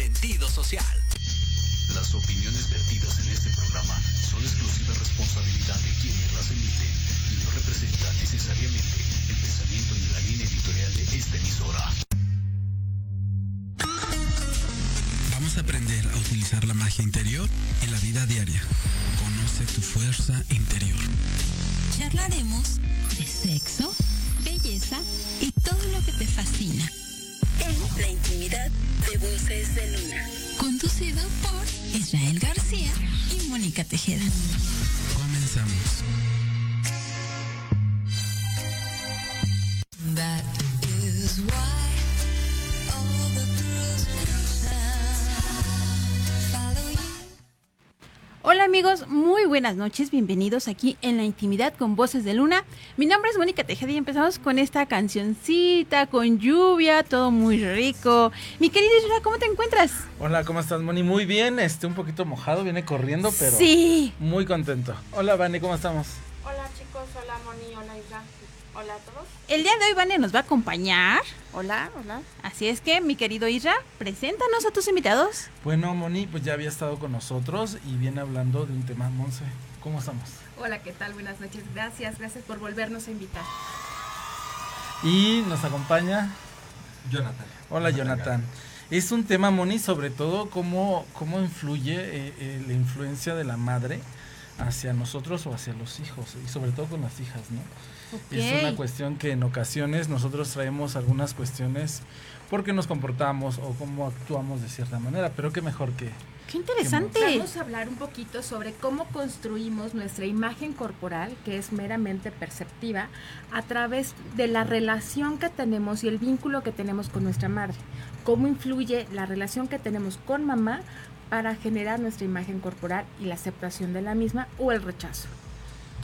sentido social. Las opiniones vertidas en este programa son exclusiva responsabilidad de quienes las emiten y no representan necesariamente el pensamiento ni la línea editorial de esta emisora. Vamos a aprender a utilizar la magia interior en la vida diaria. Conoce tu fuerza interior. Charlaremos de sexo, belleza y todo lo que te fascina. En la intimidad de Voces de Luna. Conducido por Israel García y Mónica Tejeda. Comenzamos. That Hola amigos, muy buenas noches, bienvenidos aquí en la intimidad con Voces de Luna. Mi nombre es Mónica Tejeda y empezamos con esta cancioncita, con lluvia, todo muy rico. Mi querida Isra, ¿cómo te encuentras? Hola, ¿cómo estás, Moni? Muy bien, este, un poquito mojado, viene corriendo, pero Sí. muy contento. Hola, Vani, ¿cómo estamos? Hola chicos, hola Moni, hola Isra, hola a todos. El día de hoy Vane nos va a acompañar, Hola, hola. así es que mi querido Isra, preséntanos a tus invitados. Bueno, Moni, pues ya había estado con nosotros y viene hablando de un tema, Monse. ¿Cómo estamos? Hola, ¿qué tal? Buenas noches. Gracias, gracias por volvernos a invitar. Y nos acompaña, Jonathan. hola, Jonathan. Es un tema, Moni, sobre todo cómo, cómo influye eh, eh, la influencia de la madre hacia nosotros o hacia los hijos, y sobre todo con las hijas, ¿no? Es una cuestión que en ocasiones nosotros traemos algunas cuestiones porque nos comportamos o cómo actuamos de cierta manera, pero qué mejor que... Qué interesante. Vamos a hablar un poquito sobre cómo construimos nuestra imagen corporal, que es meramente perceptiva, a través de la relación que tenemos y el vínculo que tenemos con nuestra madre. Cómo influye la relación que tenemos con mamá para generar nuestra imagen corporal y la aceptación de la misma o el rechazo.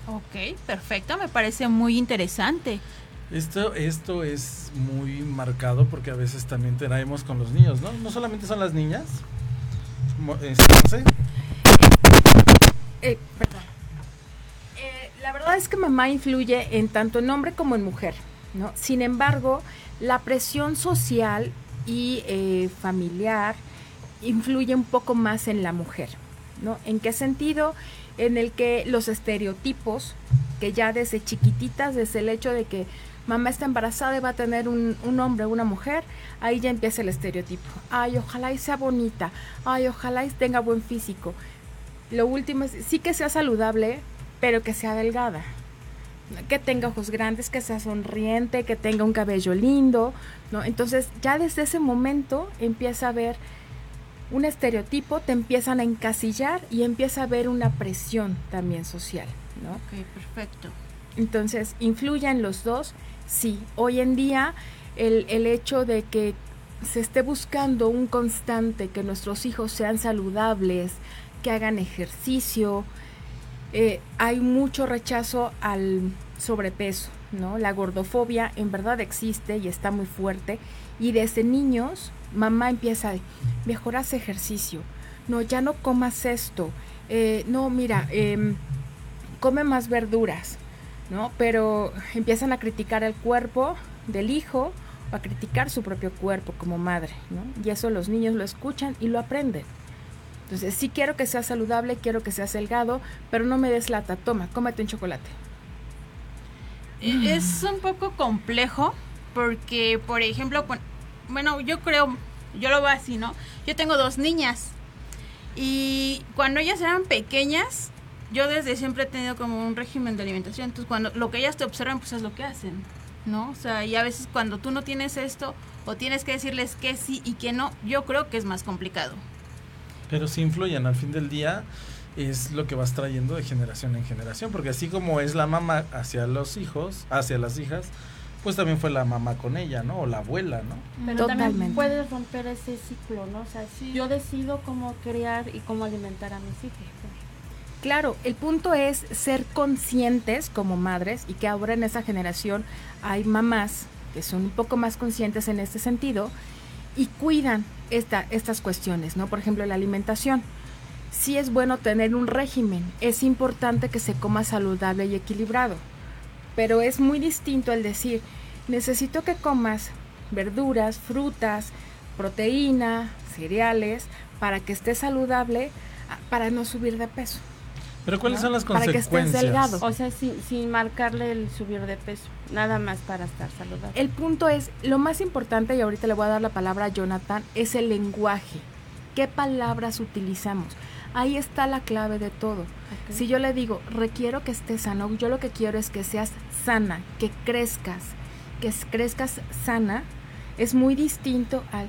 Ok, perfecto, me parece muy interesante. Esto, esto es muy marcado porque a veces también traemos con los niños, ¿no? No solamente son las niñas. Eh, perdón. Eh, la verdad es que mamá influye en tanto en hombre como en mujer, ¿no? Sin embargo, la presión social y eh, familiar influye un poco más en la mujer, ¿no? ¿En qué sentido? En el que los estereotipos, que ya desde chiquititas, desde el hecho de que mamá está embarazada y va a tener un, hombre o una mujer, ahí ya empieza el estereotipo. Ay, ojalá y sea bonita, ay, ojalá y tenga buen físico. Lo último es, sí que sea saludable, pero que sea delgada. Que tenga ojos grandes, que sea sonriente, que tenga un cabello lindo, ¿no? Entonces, ya desde ese momento empieza a haber un estereotipo, te empiezan a encasillar y empieza a haber una presión también social, ¿no? Ok, perfecto. Entonces, influyen los dos. Sí, hoy en día el, el hecho de que se esté buscando un constante, que nuestros hijos sean saludables, que hagan ejercicio, eh, hay mucho rechazo al sobrepeso, ¿no? La gordofobia en verdad existe y está muy fuerte. Y desde niños, mamá empieza a, mejor haz ejercicio, no, ya no comas esto, eh, no, mira, em, come más verduras, ¿no? Pero empiezan a criticar el cuerpo del hijo o a criticar su propio cuerpo como madre. Y eso los niños lo escuchan y lo aprenden. Entonces, sí quiero que sea saludable, quiero que sea delgado, pero no me des lata, toma, cómete un chocolate. Eh, Es un poco complejo porque, por ejemplo, bueno, yo creo, yo lo veo así, ¿no? Yo tengo dos niñas y cuando ellas eran pequeñas, yo desde siempre he tenido como un régimen de alimentación. Entonces, cuando lo que ellas te observan, pues es lo que hacen, ¿no? O sea, y a veces cuando tú no tienes esto o tienes que decirles que sí y que no, yo creo que es más complicado. Pero sí influyen al fin del día. Es lo que vas trayendo de generación en generación. Porque así como es la mamá hacia los hijos, hacia las hijas, pues también fue la mamá con ella, ¿no? O la abuela, ¿no? Pero también Totalmente. puedes romper ese ciclo, ¿no? O sea, yo decido cómo criar y cómo alimentar a mis hijos. Claro, el punto es ser conscientes como madres y que ahora en esa generación hay mamás que son un poco más conscientes en este sentido y cuidan esta, estas cuestiones, ¿no? Por ejemplo, la alimentación. Sí es bueno tener un régimen, es importante que se coma saludable y equilibrado, pero es muy distinto el decir, necesito que comas verduras, frutas, proteína, cereales, para que estés saludable, para no subir de peso. Pero ¿cuáles son las consecuencias? Para que estés delgado. O sea, sin, sin marcarle el subir de peso, nada más para estar saludable. El punto es, lo más importante, y ahorita le voy a dar la palabra a Jonathan, es el lenguaje. ¿Qué palabras utilizamos? Ahí está la clave de todo. Si yo le digo, requiero que estés sano, yo lo que quiero es que seas sana, que crezcas, que crezcas sana, es muy distinto al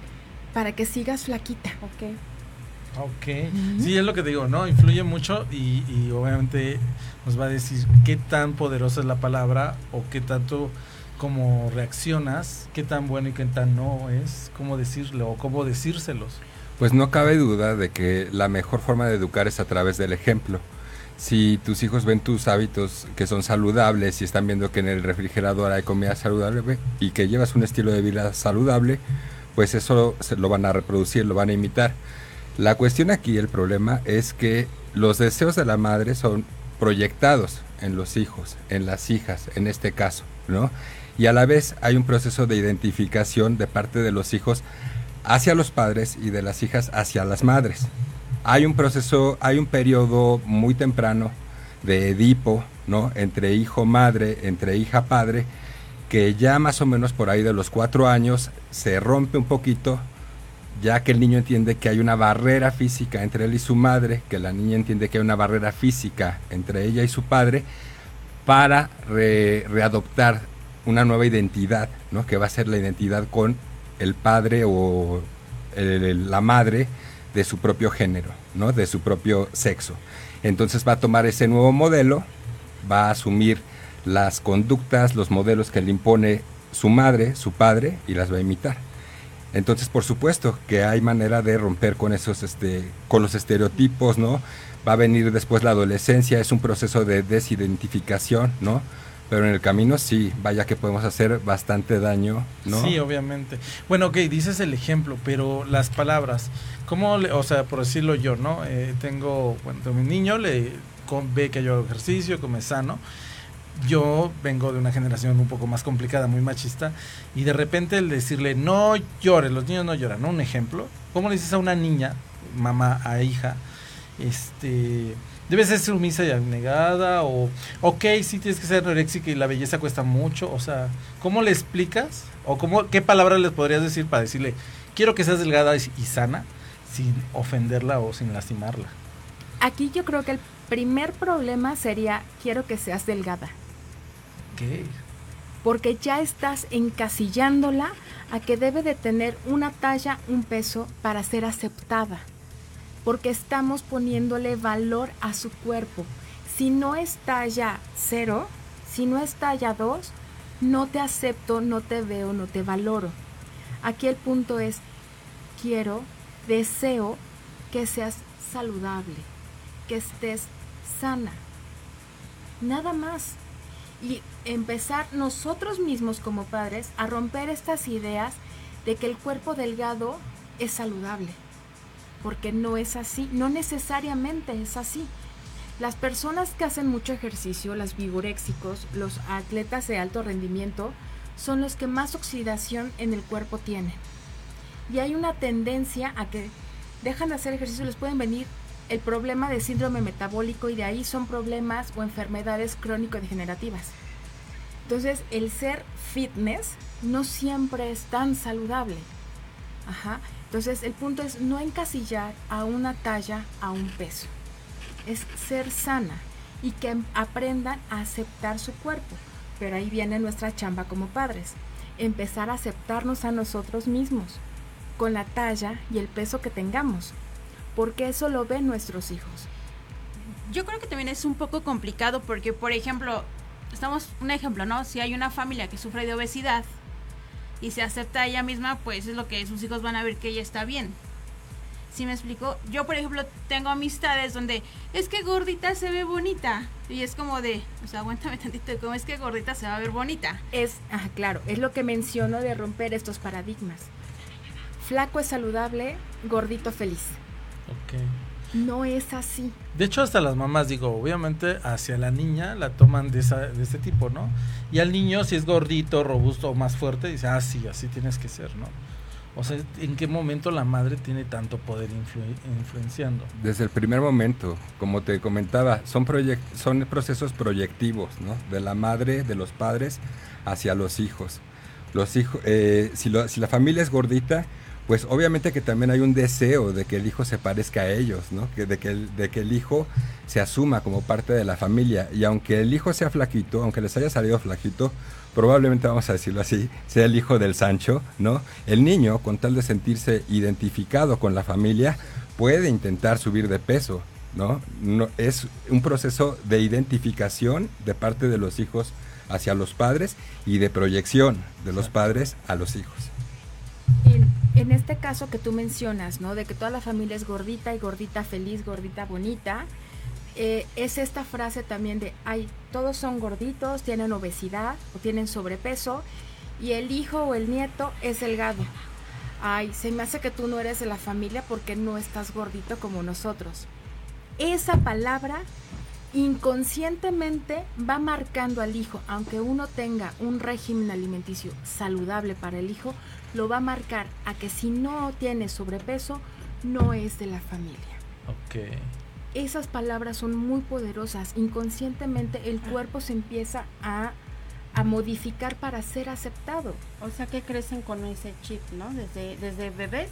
para que sigas flaquita. Ok. Ok, sí, es lo que digo, ¿no? Influye mucho y, y, obviamente nos va a decir qué tan poderosa es la palabra o qué tanto como reaccionas, qué tan bueno y qué tan no es, cómo decirlo o cómo decírselos. Pues no cabe duda de que la mejor forma de educar es a través del ejemplo. Si tus hijos ven tus hábitos que son saludables y están viendo que en el refrigerador hay comida saludable y que llevas un estilo de vida saludable, pues eso se lo van a reproducir, lo van a imitar. La cuestión aquí, el problema es que los deseos de la madre son proyectados en los hijos, en las hijas, en este caso, ¿no? Y a la vez hay un proceso de identificación de parte de los hijos hacia los padres y de las hijas hacia las madres. Hay un proceso, hay un periodo muy temprano de Edipo, ¿no? Entre hijo-madre, entre hija-padre, que ya más o menos por ahí de los cuatro años se rompe un poquito ya que el niño entiende que hay una barrera física entre él y su madre, que la niña entiende que hay una barrera física entre ella y su padre, para readoptar una nueva identidad, ¿no? que va a ser la identidad con el padre o la madre de su propio género, ¿no? de su propio sexo. Entonces va a tomar ese nuevo modelo, va a asumir las conductas, los modelos que le impone su madre, su padre, y las va a imitar. Entonces, por supuesto que hay manera de romper con esos, este, con los estereotipos, ¿no? Va a venir después la adolescencia, es un proceso de desidentificación, ¿no? Pero en el camino sí, vaya que podemos hacer bastante daño, ¿no? Sí, obviamente. Bueno, ok, dices el ejemplo, pero las palabras, ¿cómo, o sea, por decirlo yo, ¿no? Eh, tengo, bueno, mi niño le ve que yo hago ejercicio, come sano, yo vengo de una generación un poco más complicada, muy machista, y de repente el decirle, no llores, los niños no lloran, ¿no? Un ejemplo, ¿cómo le dices a una niña, mamá a hija, este, debes ser sumisa y abnegada, o, ok, sí tienes que ser anoréxica y la belleza cuesta mucho, o sea, ¿cómo le explicas? ¿O cómo, qué palabras les podrías decir para decirle, quiero que seas delgada y, y sana, sin ofenderla o sin lastimarla? Aquí yo creo que el primer problema sería, quiero que seas delgada. Porque ya estás encasillándola a que debe de tener una talla, un peso para ser aceptada. Porque estamos poniéndole valor a su cuerpo. Si no es talla cero, si no es talla 2, no te acepto, no te veo, no te valoro. Aquí el punto es, quiero, deseo que seas saludable, que estés sana. Nada más y empezar nosotros mismos como padres a romper estas ideas de que el cuerpo delgado es saludable, porque no es así, no necesariamente es así. Las personas que hacen mucho ejercicio, los vigoréxicos, los atletas de alto rendimiento, son los que más oxidación en el cuerpo tienen. Y hay una tendencia a que dejan de hacer ejercicio, les pueden venir el problema de síndrome metabólico y de ahí son problemas o enfermedades crónico-degenerativas. Entonces, el ser fitness no siempre es tan saludable. Ajá. Entonces, el punto es no encasillar a una talla, a un peso. Es ser sana y que aprendan a aceptar su cuerpo. Pero ahí viene nuestra chamba como padres. Empezar a aceptarnos a nosotros mismos con la talla y el peso que tengamos porque eso lo ven nuestros hijos. Yo creo que también es un poco complicado porque, por ejemplo, estamos un ejemplo, ¿no? Si hay una familia que sufre de obesidad y se acepta a ella misma, pues es lo que sus hijos van a ver que ella está bien. ¿Sí me explico? Yo, por ejemplo, tengo amistades donde es que gordita se ve bonita. Y es como de, o sea, aguántame tantito, ¿cómo es que gordita se va a ver bonita? Es, ah, claro, es lo que menciono de romper estos paradigmas. Flaco es saludable, gordito feliz. Ok. No es así. De hecho, hasta las mamás, digo, obviamente hacia la niña la toman de, esa, de este tipo, ¿no? Y al niño, si es gordito, robusto o más fuerte, dice, ah, sí, así tienes que ser, ¿no? O sea, ¿en qué momento la madre tiene tanto poder influenciando? Desde el primer momento, como te comentaba, son, son procesos proyectivos, ¿no? De la madre, de los padres, hacia los hijos. Los hijos, eh, si, si la familia es gordita, pues obviamente que también hay un deseo de que el hijo se parezca a ellos, ¿no? Que de, que el, de que el hijo se asuma como parte de la familia. Y aunque el hijo sea flaquito, aunque les haya salido flaquito, probablemente vamos a decirlo así, sea el hijo del Sancho, ¿no? El niño, con tal de sentirse identificado con la familia, puede intentar subir de peso, ¿no? no es un proceso de identificación de parte de los hijos hacia los padres y de proyección de los padres a los hijos en este caso que tú mencionas, ¿no? De que toda la familia es gordita y gordita feliz, gordita bonita, eh, es esta frase también de, ay, todos son gorditos, tienen obesidad o tienen sobrepeso y el hijo o el nieto es delgado. Ay, se me hace que tú no eres de la familia porque no estás gordito como nosotros. Esa palabra inconscientemente va marcando al hijo, aunque uno tenga un régimen alimenticio saludable para el hijo, lo va a marcar a que si no tiene sobrepeso, no es de la familia. Ok. Esas palabras son muy poderosas. Inconscientemente el cuerpo se empieza a, a modificar para ser aceptado. O sea que crecen con ese chip, ¿no? Desde, desde bebés,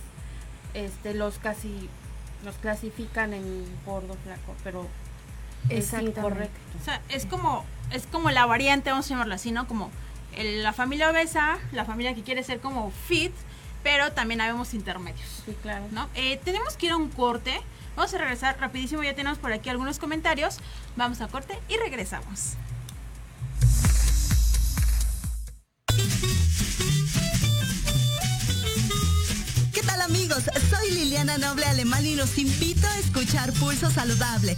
este, los casi los clasifican en gordo, flaco, pero es incorrecto. O sea, es como, es como la variante, vamos a llamarlo así, ¿no? Como la familia obesa, la familia que quiere ser como fit, pero también habemos intermedios. Sí, claro. ¿no? Eh, tenemos que ir a un corte. Vamos a regresar rapidísimo, ya tenemos por aquí algunos comentarios. Vamos a corte y regresamos. ¿Qué tal amigos? Soy Liliana Noble Alemán y los invito a escuchar Pulso Saludable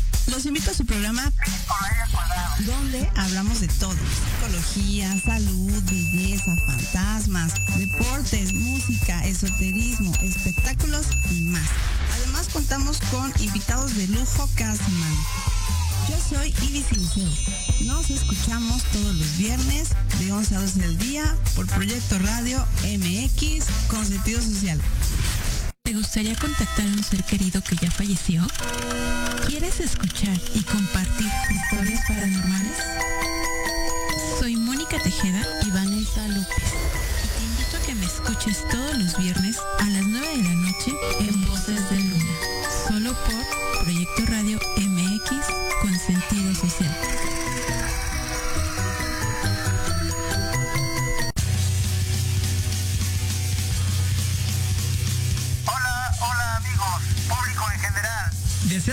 Los invito a su programa donde hablamos de todo. Psicología, salud, belleza, fantasmas, deportes, música, esoterismo, espectáculos y más. Además contamos con invitados de lujo cada semana. Yo soy Ibis Liceo. Nos escuchamos todos los viernes de 11 a 12 del día por Proyecto Radio MX con sentido social. ¿Te gustaría contactar a un ser querido que ya falleció? ¿Quieres escuchar y compartir historias paranormales? Soy Mónica Tejeda y Vanessa López. Y te invito a que me escuches todos los viernes a las 9 de la noche en Voces de Luna, solo por Proyecto Radio MX con sentido social.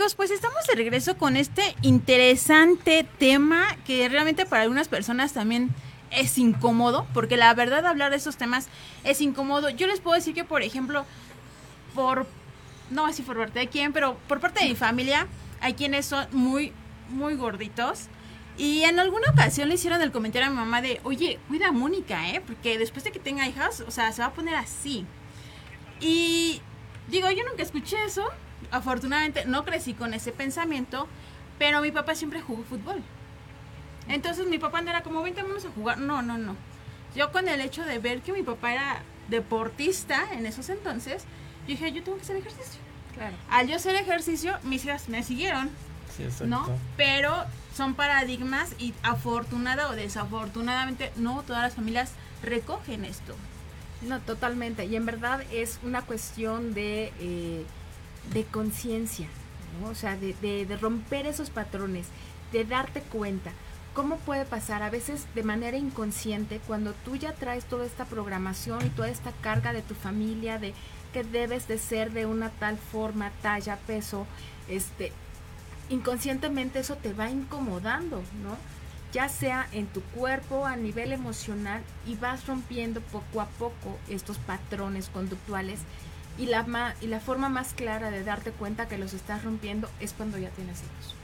Pues estamos de regreso con este interesante tema que realmente para algunas personas también es incómodo, porque la verdad hablar de esos temas es incómodo. Yo les puedo decir que, por ejemplo, por, no así por parte de quién, pero por parte de mi familia, hay quienes son muy, muy gorditos. Y en alguna ocasión le hicieron el comentario a mi mamá de, oye, cuida a Mónica, ¿eh? Porque después de que tenga hijas, o sea, se va a poner así. Y digo, yo nunca escuché eso, afortunadamente no crecí con ese pensamiento, pero mi papá siempre jugó fútbol. Entonces mi papá no era como, vente, vamos a jugar. No, no, no. Yo con el hecho de ver que mi papá era deportista en esos entonces, yo dije, yo tengo que hacer ejercicio. Claro. Al yo hacer ejercicio, mis hijas me siguieron. ¿no? Pero son paradigmas y afortunada o desafortunadamente no todas las familias recogen esto. No, totalmente. Y en verdad es una cuestión de, eh, de conciencia, o sea, de, de, romper esos patrones, de darte cuenta. ¿Cómo puede pasar? A veces de manera inconsciente, cuando tú ya traes toda esta programación y toda esta carga de tu familia, de que debes de ser de una tal forma, talla, peso, este, inconscientemente eso te va incomodando, ¿no? Ya sea en tu cuerpo, a nivel emocional, y vas rompiendo poco a poco estos patrones conductuales. Y la, y la forma más clara de darte cuenta que los estás rompiendo es cuando ya tienes hijos.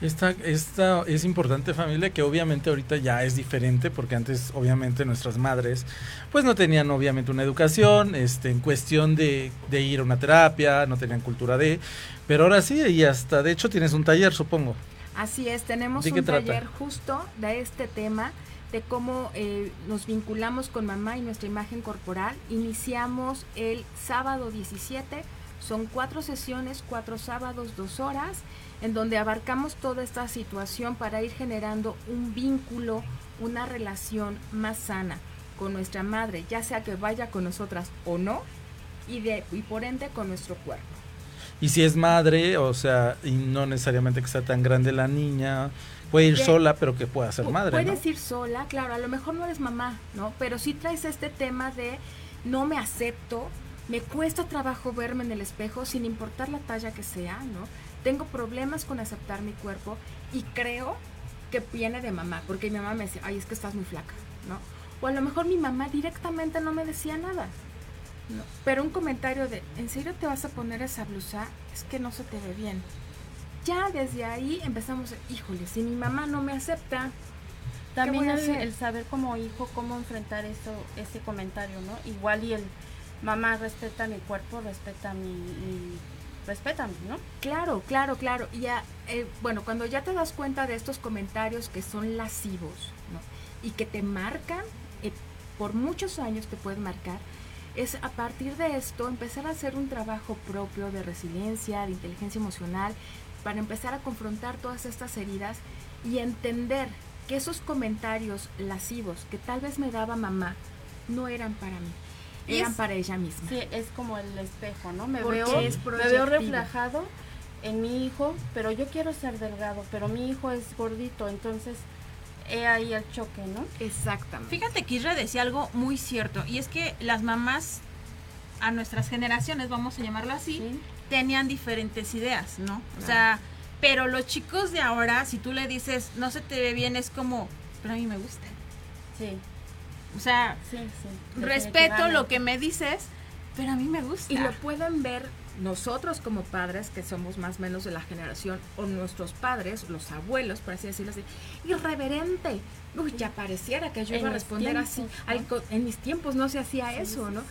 Esta, esta es importante familia que obviamente ahorita ya es diferente porque antes obviamente nuestras madres pues no tenían obviamente una educación este en cuestión de, de ir a una terapia, no tenían cultura de, pero ahora sí y hasta de hecho tienes un taller supongo. Así es, tenemos un taller justo de este tema de cómo eh, nos vinculamos con mamá y nuestra imagen corporal. Iniciamos el sábado 17, son cuatro sesiones, cuatro sábados, dos horas en donde abarcamos toda esta situación para ir generando un vínculo, una relación más sana con nuestra madre, ya sea que vaya con nosotras o no, y, de, y por ende con nuestro cuerpo. Y si es madre, o sea, y no necesariamente que sea tan grande la niña, puede ir sola, pero que pueda ser madre. Puedes ir sola, claro, a lo mejor no eres mamá, ¿no? Pero sí traes este tema de no me acepto, me cuesta trabajo verme en el espejo sin importar la talla que sea, ¿no? tengo problemas con aceptar mi cuerpo y creo que viene de mamá, porque mi mamá me decía, ay, es que estás muy flaca, ¿no? O a lo mejor mi mamá directamente no me decía nada, ¿no? Pero un comentario de, ¿en serio te vas a poner esa blusa? Es que no se te ve bien. Ya desde ahí empezamos, híjole, si mi mamá no me acepta, también el, el, saber como hijo cómo enfrentar eso, ese comentario, ¿no? Igual y el mamá respeta mi cuerpo, respeta mi respetan, ¿no? Claro, claro, claro. Y ya, eh, bueno, cuando ya te das cuenta de estos comentarios que son lascivos, ¿no? Y que te marcan, eh, por muchos años te pueden marcar, es a partir de esto empezar a hacer un trabajo propio de resiliencia, de inteligencia emocional, para empezar a confrontar todas estas heridas y entender que esos comentarios lascivos que tal vez me daba mamá no eran para mí eran para ella misma. Sí, es como el espejo, ¿no? Me veo, me veo reflejado en mi hijo, pero yo quiero ser delgado, pero mi hijo es gordito, entonces he ahí el choque, ¿no? Exactamente. Fíjate que Isra decía algo muy cierto, y es que las mamás a nuestras generaciones, vamos a llamarlo así, tenían diferentes ideas, ¿no? O sea, pero los chicos de ahora, si tú le dices, no se te ve bien, es como, pero a mí me gusta. Sí. O sea, respeto lo que me dices, pero a mí me gusta. Y lo pueden ver nosotros como padres, que somos más o menos de la generación, o nuestros padres, los abuelos, por así decirlo así, irreverente. Uy, ya pareciera que yo iba a responder así. en mis tiempos no se hacía eso, ¿no?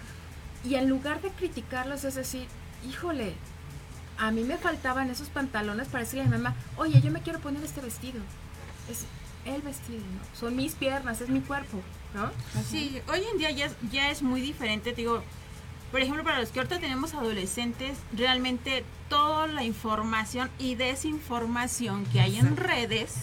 Y en lugar de criticarlos es decir, híjole, a mí me faltaban esos pantalones para decirle a mi mamá, oye, yo me quiero poner este vestido. Es el vestido, ¿no? Son mis piernas, es mi cuerpo. ¿no? Sí, hoy en día ya, ya es muy diferente, digo, por ejemplo, para los que ahorita tenemos adolescentes, realmente toda la información y desinformación que hay en redes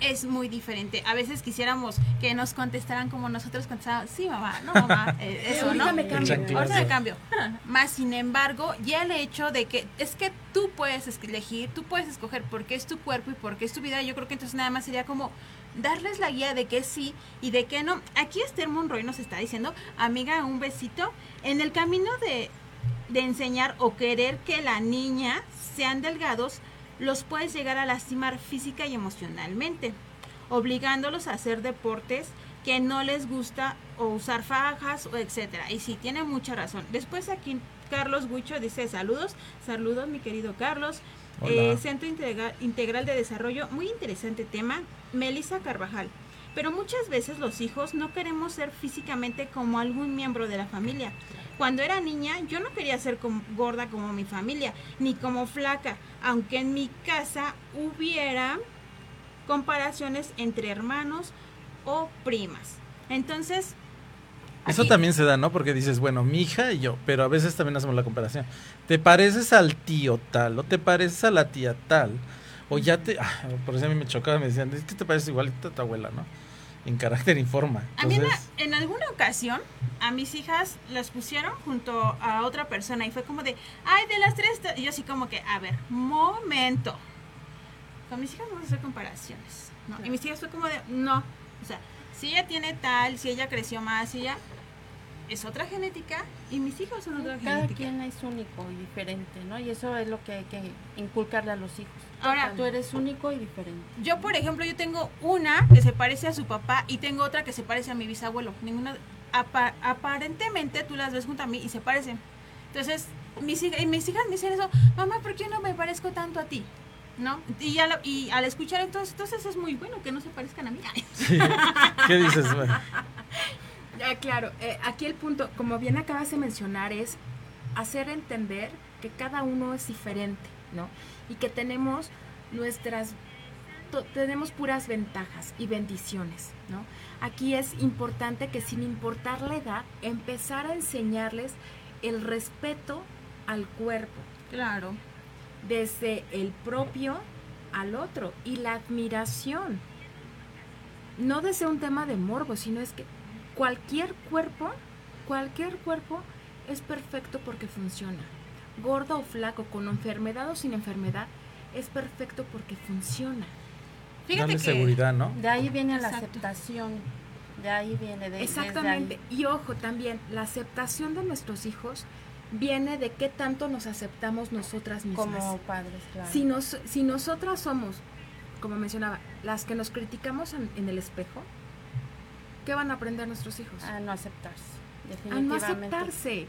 es muy diferente. A veces quisiéramos que nos contestaran como nosotros contestábamos, sí, mamá, no, mamá, eh, eso, ¿no? me cambio. Ahorita me cambio. Más sin embargo, ya el hecho de que es que tú puedes elegir, tú puedes escoger por qué es tu cuerpo y por qué es tu vida, yo creo que entonces nada más sería como darles la guía de qué sí y de qué no. Aquí Esther Monroy nos está diciendo, amiga, un besito, en el camino de, de enseñar o querer que la niña sean delgados, los puedes llegar a lastimar física y emocionalmente, obligándolos a hacer deportes que no les gusta o usar fajas o etcétera. Y sí, tiene mucha razón. Después aquí Carlos Guicho dice saludos, saludos mi querido Carlos. Eh, Centro Integral, de Desarrollo, muy interesante tema. Melissa Carvajal. Pero muchas veces los hijos no queremos ser físicamente como algún miembro de la familia. Cuando era niña yo no quería ser gorda como mi familia, ni como flaca, aunque en mi casa hubiera comparaciones entre hermanos o primas. Entonces, Eso también se da, ¿no? Porque dices, bueno, mi hija y yo, pero a veces también hacemos la comparación. Te pareces al tío tal, o te pareces a la tía tal, o ya te... Ah, por eso a mí me chocaba, me decían, es que te pareces igualito a tu abuela, ¿no? En carácter y forma. A mí en, alguna ocasión, a mis hijas las pusieron junto a otra persona y fue como de, ay, de las tres, y yo así como que, a ver, momento. Con mis hijas vamos a hacer comparaciones, ¿no? Y mis hijas fue como de, no, o sea, si ella tiene tal, si ella creció más, si ella es otra genética y mis hijos son otra Cada genética. quien es único y diferente, ¿no? Y eso es lo que hay que inculcarle a los hijos. Ahora, tú eres único y diferente. Yo, por ejemplo, yo tengo una que se parece a su papá y tengo otra que se parece a mi bisabuelo. Ninguna aparentemente tú las ves junto a mí y se parecen. Entonces, mis, hijas, mis hijas me dicen eso, mamá, ¿por qué no me parezco tanto a ti? ¿no? Y, y al escuchar entonces, entonces es muy bueno que no se parezcan a mí. ¿Qué dices? claro, eh, aquí el punto, como bien acabas de mencionar, es hacer entender que cada uno es diferente, ¿no? Y que tenemos nuestras, tenemos puras ventajas y bendiciones, ¿no? Aquí es importante que sin importar la edad, empezar a enseñarles el respeto al cuerpo. Claro. Desde el propio al otro y la admiración. No desde un tema de morbo, sino es que cualquier cuerpo, cualquier cuerpo es perfecto porque funciona. Gordo o flaco, con enfermedad o sin enfermedad, es perfecto porque funciona. Fíjate que seguridad, ¿no? De ahí viene la aceptación. De ahí viene de Exactamente. Y ojo, también la aceptación de nuestros hijos viene de qué tanto nos aceptamos nosotras mismas. Como padres, claro. Si, nos, si nosotras somos, como mencionaba, las que nos criticamos en el espejo, ¿qué van a aprender nuestros hijos? A no aceptarse, definitivamente. A no aceptarse,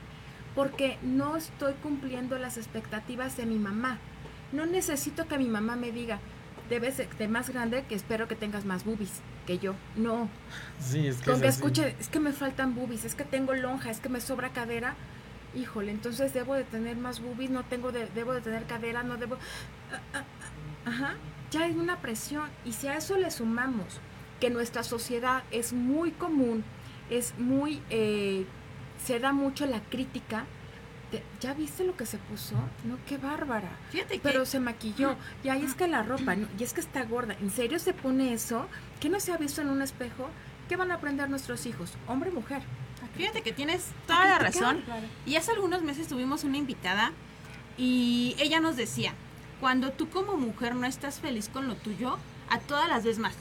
porque no estoy cumpliendo las expectativas de mi mamá. No necesito que mi mamá me diga, debes de más grande que espero que tengas más boobies que yo. No. Sí, es que Con que escuche, es que me faltan boobies, es que tengo lonja, es que me sobra cadera. Híjole, entonces debo de tener más boobies, no tengo de, debo de tener cadera, no debo ah, ah, ah, Ajá, ya hay una presión y si a eso le sumamos que nuestra sociedad es muy común, es muy, eh, se da mucho la crítica. ¿Ya viste lo que se puso? No, qué bárbara. Fíjate Pero se maquilló. Y ahí es que la ropa, y es que está gorda. ¿En serio se pone eso? ¿Qué no se ha visto en un espejo? ¿Qué van a aprender nuestros hijos? Hombre mujer. Fíjate que tienes toda la razón. Y hace algunos meses tuvimos una invitada y ella nos decía, cuando tú como mujer no estás feliz con lo tuyo, a todas las ves más.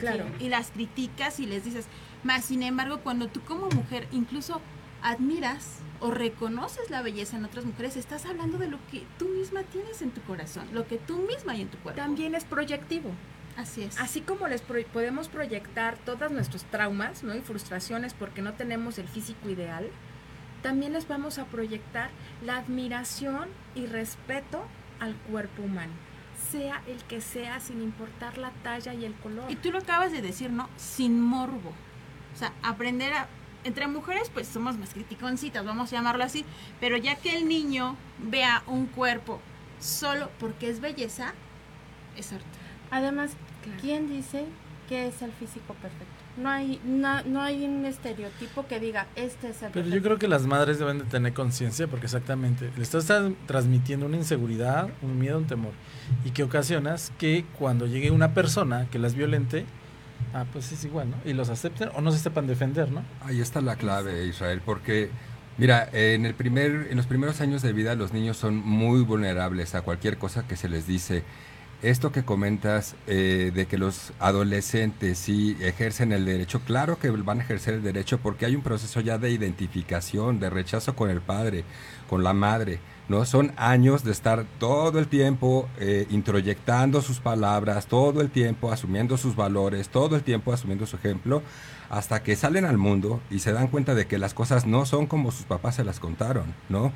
Claro. Y las criticas y les dices, más sin embargo, cuando tú como mujer incluso admiras o reconoces la belleza en otras mujeres, estás hablando de lo que tú misma tienes en tu corazón, lo que tú misma hay en tu cuerpo. También es proyectivo. Así es. Así como les podemos proyectar todos nuestros traumas ¿no? y frustraciones porque no tenemos el físico ideal, también les vamos a proyectar la admiración y respeto al cuerpo humano sea el que sea, sin importar la talla y el color. Y tú lo acabas de decir, ¿no? Sin morbo. O sea, aprender a... Entre mujeres, pues somos más criticoncitas, vamos a llamarlo así, pero ya que el niño vea un cuerpo solo porque es belleza, es arte. Además, ¿quién dice que es el físico perfecto? No hay, no, hay un estereotipo que diga, este es el Pero yo creo que las madres deben de tener conciencia porque exactamente le estás transmitiendo una inseguridad, un miedo, un temor. Y que ocasionas que cuando llegue una persona que las violente, ah, pues es igual, ¿no? Y los acepten o no se sepan defender, ¿no? Ahí está la clave, Israel, porque... Mira, en, el primer, en los primeros años de vida los niños son muy vulnerables a cualquier cosa que se les dice esto que comentas eh, de que los adolescentes sí ejercen el derecho, claro que van a ejercer el derecho porque hay un proceso ya de identificación, de rechazo con el padre, con la madre, ¿no? Son años de estar todo el tiempo eh, introyectando sus palabras, todo el tiempo asumiendo sus valores, todo el tiempo asumiendo su ejemplo, hasta que salen al mundo y se dan cuenta de que las cosas no son como sus papás se las contaron, ¿no?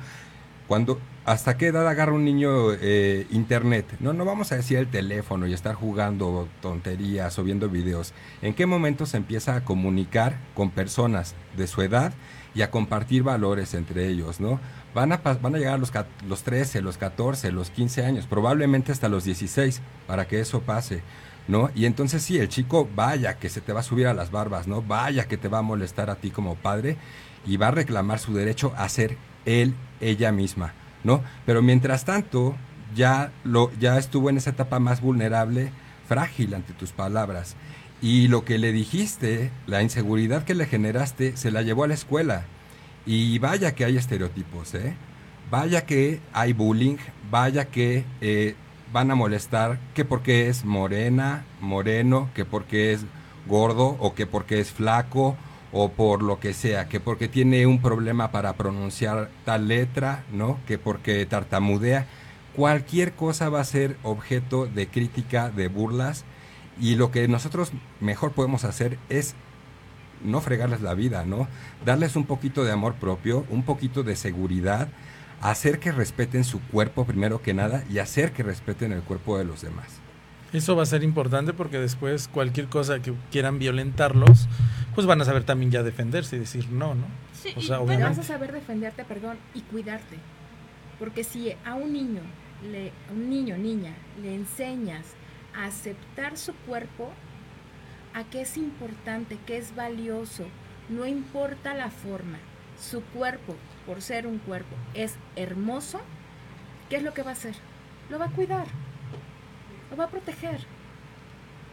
Cuando, ¿Hasta qué edad agarra un niño eh, internet? No, no vamos a decir el teléfono y estar jugando tonterías o viendo videos. ¿En qué momento se empieza a comunicar con personas de su edad y a compartir valores entre ellos, ¿no? Van a, van a llegar los, los 13, los 14, los 15 años, probablemente hasta los 16, para que eso pase. ¿no? Y entonces sí, el chico vaya que se te va a subir a las barbas, ¿no? Vaya que te va a molestar a ti como padre y va a reclamar su derecho a ser él, ella misma, ¿no? Pero mientras tanto, ya lo ya estuvo en esa etapa más vulnerable, frágil ante tus palabras. Y lo que le dijiste, la inseguridad que le generaste, se la llevó a la escuela. Y vaya que hay estereotipos, ¿eh? Vaya que hay bullying, vaya que eh, van a molestar que porque es morena, moreno, que porque es gordo o que porque es flaco o por lo que sea, que porque tiene un problema para pronunciar tal letra, ¿no? Que porque tartamudea. Cualquier cosa va a ser objeto de crítica, de burlas y lo que nosotros mejor podemos hacer es no fregarles la vida, ¿no? Darles un poquito de amor propio, un poquito de seguridad, hacer que respeten su cuerpo primero que nada y hacer que respeten el cuerpo de los demás. Eso va a ser importante porque después cualquier cosa que quieran violentarlos, pues van a saber también ya defenderse y decir no, ¿no? Sí, o sea, y vas a saber defenderte, perdón, y cuidarte. Porque si a un niño, le, a un niño, niña, le enseñas a aceptar su cuerpo, a que es importante, que es valioso, no importa la forma, su cuerpo, por ser un cuerpo, es hermoso, ¿qué es lo que va a hacer? Lo va a cuidar, lo va a proteger.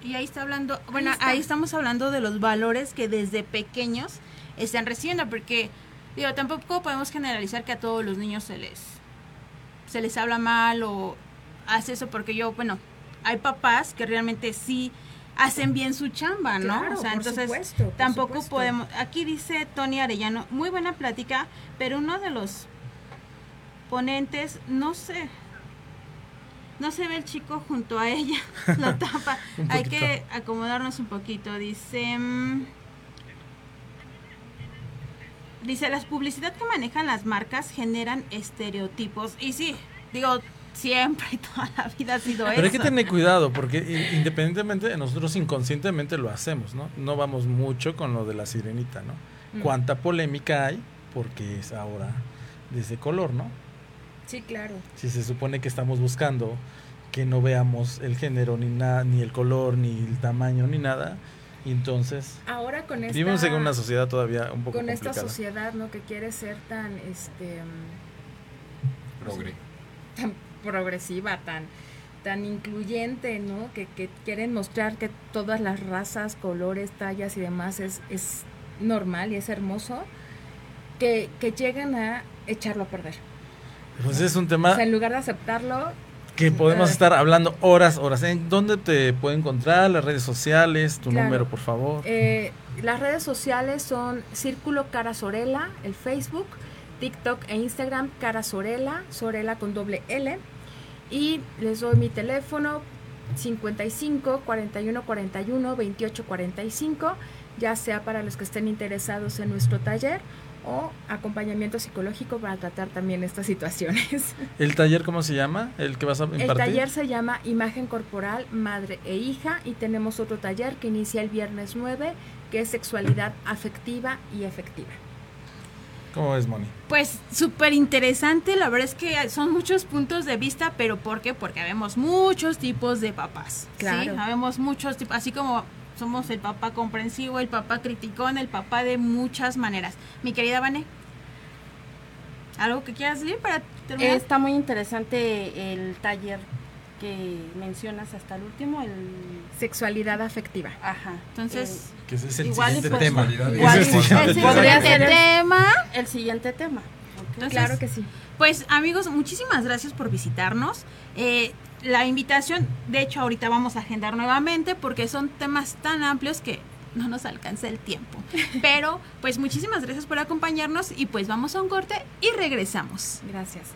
Y ahí está hablando, bueno, ahí, estamos hablando de los valores que desde pequeños están recibiendo, porque digo, tampoco podemos generalizar que a todos los niños se les se les habla mal o hace eso porque yo, bueno, hay papás que realmente sí hacen bien su chamba, ¿no? o sea, entonces tampoco podemos. Aquí dice Tony Arellano, muy buena plática, pero uno de los ponentes, no sé, no se ve el chico junto a ella, la tapa. Hay que acomodarnos un poquito. Dice. Mm, dice, las publicidad que manejan las marcas generan estereotipos. Y sí, digo, siempre y toda la vida ha sido eso. Pero hay que tener cuidado porque independientemente de nosotros inconscientemente lo hacemos, ¿no? No vamos mucho con lo de la sirenita, ¿no? Mm. Cuánta polémica hay porque es ahora de ese color, ¿no? Sí, claro. Si se supone que estamos buscando que no veamos el género ni nada, ni el color, ni el tamaño, ni nada, y entonces ahora con esta vivimos en una sociedad todavía un poco con esta sociedad, ¿no? Que quiere ser tan, este, Progre. tan progresiva, tan, tan incluyente, ¿no? Que, quieren mostrar que todas las razas, colores, tallas y demás es, es normal y es hermoso, que, que llegan a echarlo a perder. Pues es un tema... O sea, en lugar de aceptarlo... Que podemos eh, estar hablando horas, horas. ¿En dónde te puede encontrar? Las redes sociales, tu número, por favor. Eh, las redes sociales son Círculo Cara Sorela, el Facebook, TikTok e Instagram, Cara Sorela, Sorela con doble L. Y les doy mi teléfono 55 41 41 28 45, ya sea para los que estén interesados en nuestro taller o acompañamiento psicológico para tratar también estas situaciones. ¿El taller cómo se llama? ¿El que vas a impartir? El taller se llama Imagen Corporal, Madre e Hija y tenemos otro taller que inicia el viernes 9 que es Sexualidad Afectiva y Efectiva. ¿Cómo es, Moni? Pues súper interesante, la verdad es que son muchos puntos de vista, pero ¿por qué? Porque vemos muchos tipos de papás. Claro. Vemos muchos tipos, así como somos el papá comprensivo, el papá criticón, el papá de muchas maneras. Mi querida Vane, ¿algo que quieras decir para terminar? Está muy interesante el taller que mencionas hasta el último, el sexualidad afectiva. Ajá. Entonces, que ese es el siguiente tema. el siguiente tema. El siguiente tema. claro que sí. Pues amigos, muchísimas gracias por visitarnos. Eh, la invitación, de hecho, ahorita vamos a agendar nuevamente porque son temas tan amplios que no nos alcanza el tiempo. Pero, pues muchísimas gracias por acompañarnos y pues vamos a un corte y regresamos. Gracias.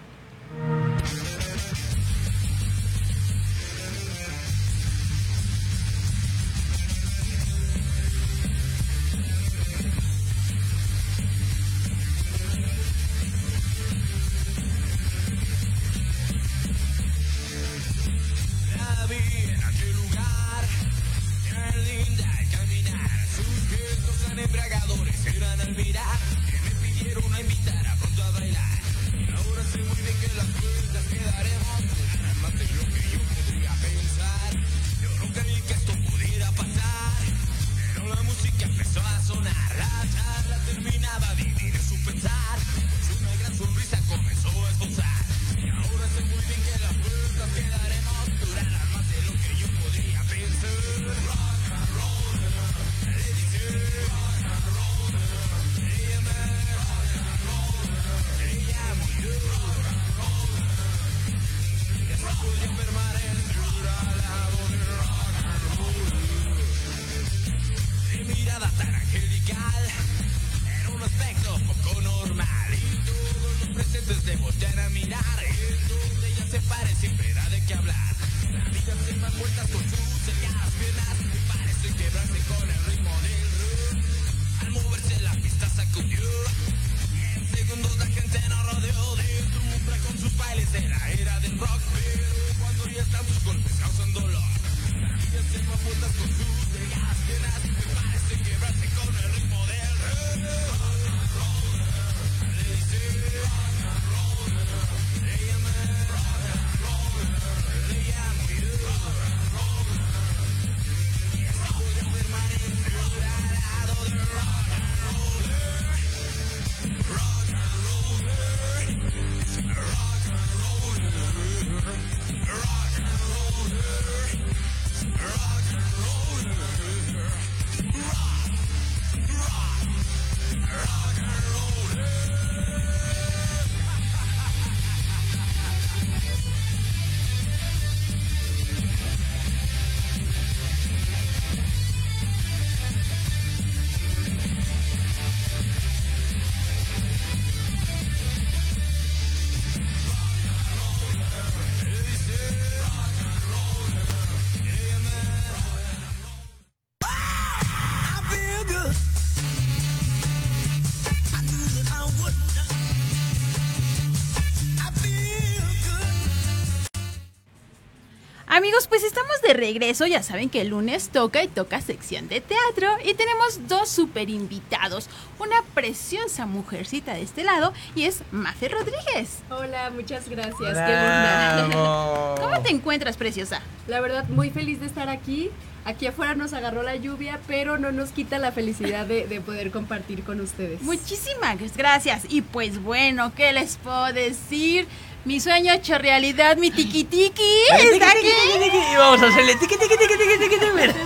De regreso. Ya saben que el lunes toca y toca sección de teatro. Y tenemos dos super invitados. Una preciosa mujercita de este lado y es Mafe Rodríguez. Hola, muchas gracias. Qué linda. ¿Cómo te encuentras, preciosa? La verdad, muy feliz de estar aquí. Aquí afuera nos agarró la lluvia, pero no nos quita la felicidad de, de, poder compartir con ustedes. Muchísimas gracias. Y pues bueno, ¿qué les puedo decir? Mi sueño hecho realidad, mi tiki tiki. Está aquí. Y vamos a hacerle tiki tiki tiki tiki tiki tiki.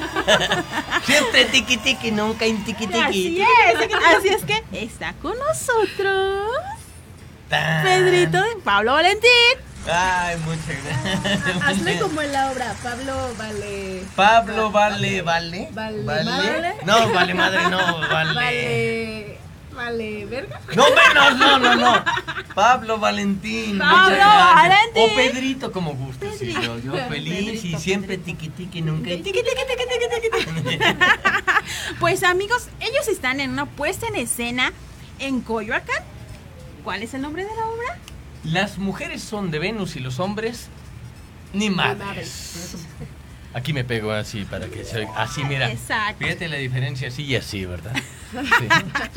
Siempre tiki tiki, nunca en tiki tiki. Así es. Así es que está con nosotros Pedrito de Pablo Valentín. Ay, muchas gracias. Hazle como en la obra, Pablo vale. Pablo vale, vale. Vale, vale. No, vale madre, no, vale. Vale. Vale, verga. No, menos, no, no, no. Pablo Valentín. Pablo Valentín. O Pedrito, como gustes. Sí, yo, yo feliz Pedrito, y siempre tiqui tiqui, nunca tiqui tiqui tiqui tiqui tiqui. Pues amigos, ellos están en una puesta en escena en Coyoacán. ¿Cuál es el nombre de la obra? Las mujeres son de Venus y los hombres ni madres. Aquí me pego así para que se oiga. Así, mira. Exacto. Fíjate la diferencia así y así, ¿verdad? Sí,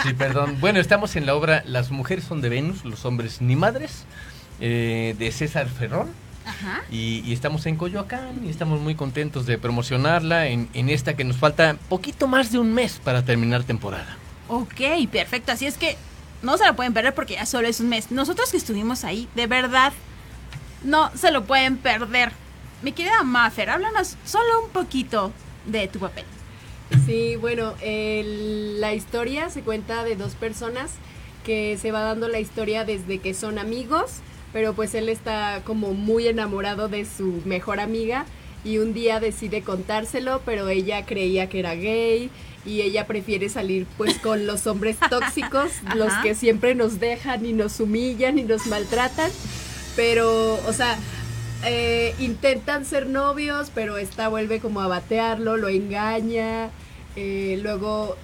sí, perdón. Bueno, estamos en la obra Las mujeres son de Venus, los hombres ni madres, eh, de César Ferrón. Ajá. Y, y, estamos en Coyoacán y estamos muy contentos de promocionarla en, en esta que nos falta poquito más de un mes para terminar temporada. Ok, perfecto. Así es que no se la pueden perder porque ya solo es un mes. Nosotros que estuvimos ahí, de verdad, no se lo pueden perder. Mi querida Maffer, háblanos solo un poquito de tu papel. Sí, bueno, la historia se cuenta de dos personas que se va dando la historia desde que son amigos, pero pues él está como muy enamorado de su mejor amiga y un día decide contárselo, pero ella creía que era gay y ella prefiere salir pues con los hombres tóxicos, los que siempre nos dejan y nos humillan y nos maltratan, pero, o sea, eh, intentan ser novios, pero esta vuelve como a batearlo, lo engaña, eh, luego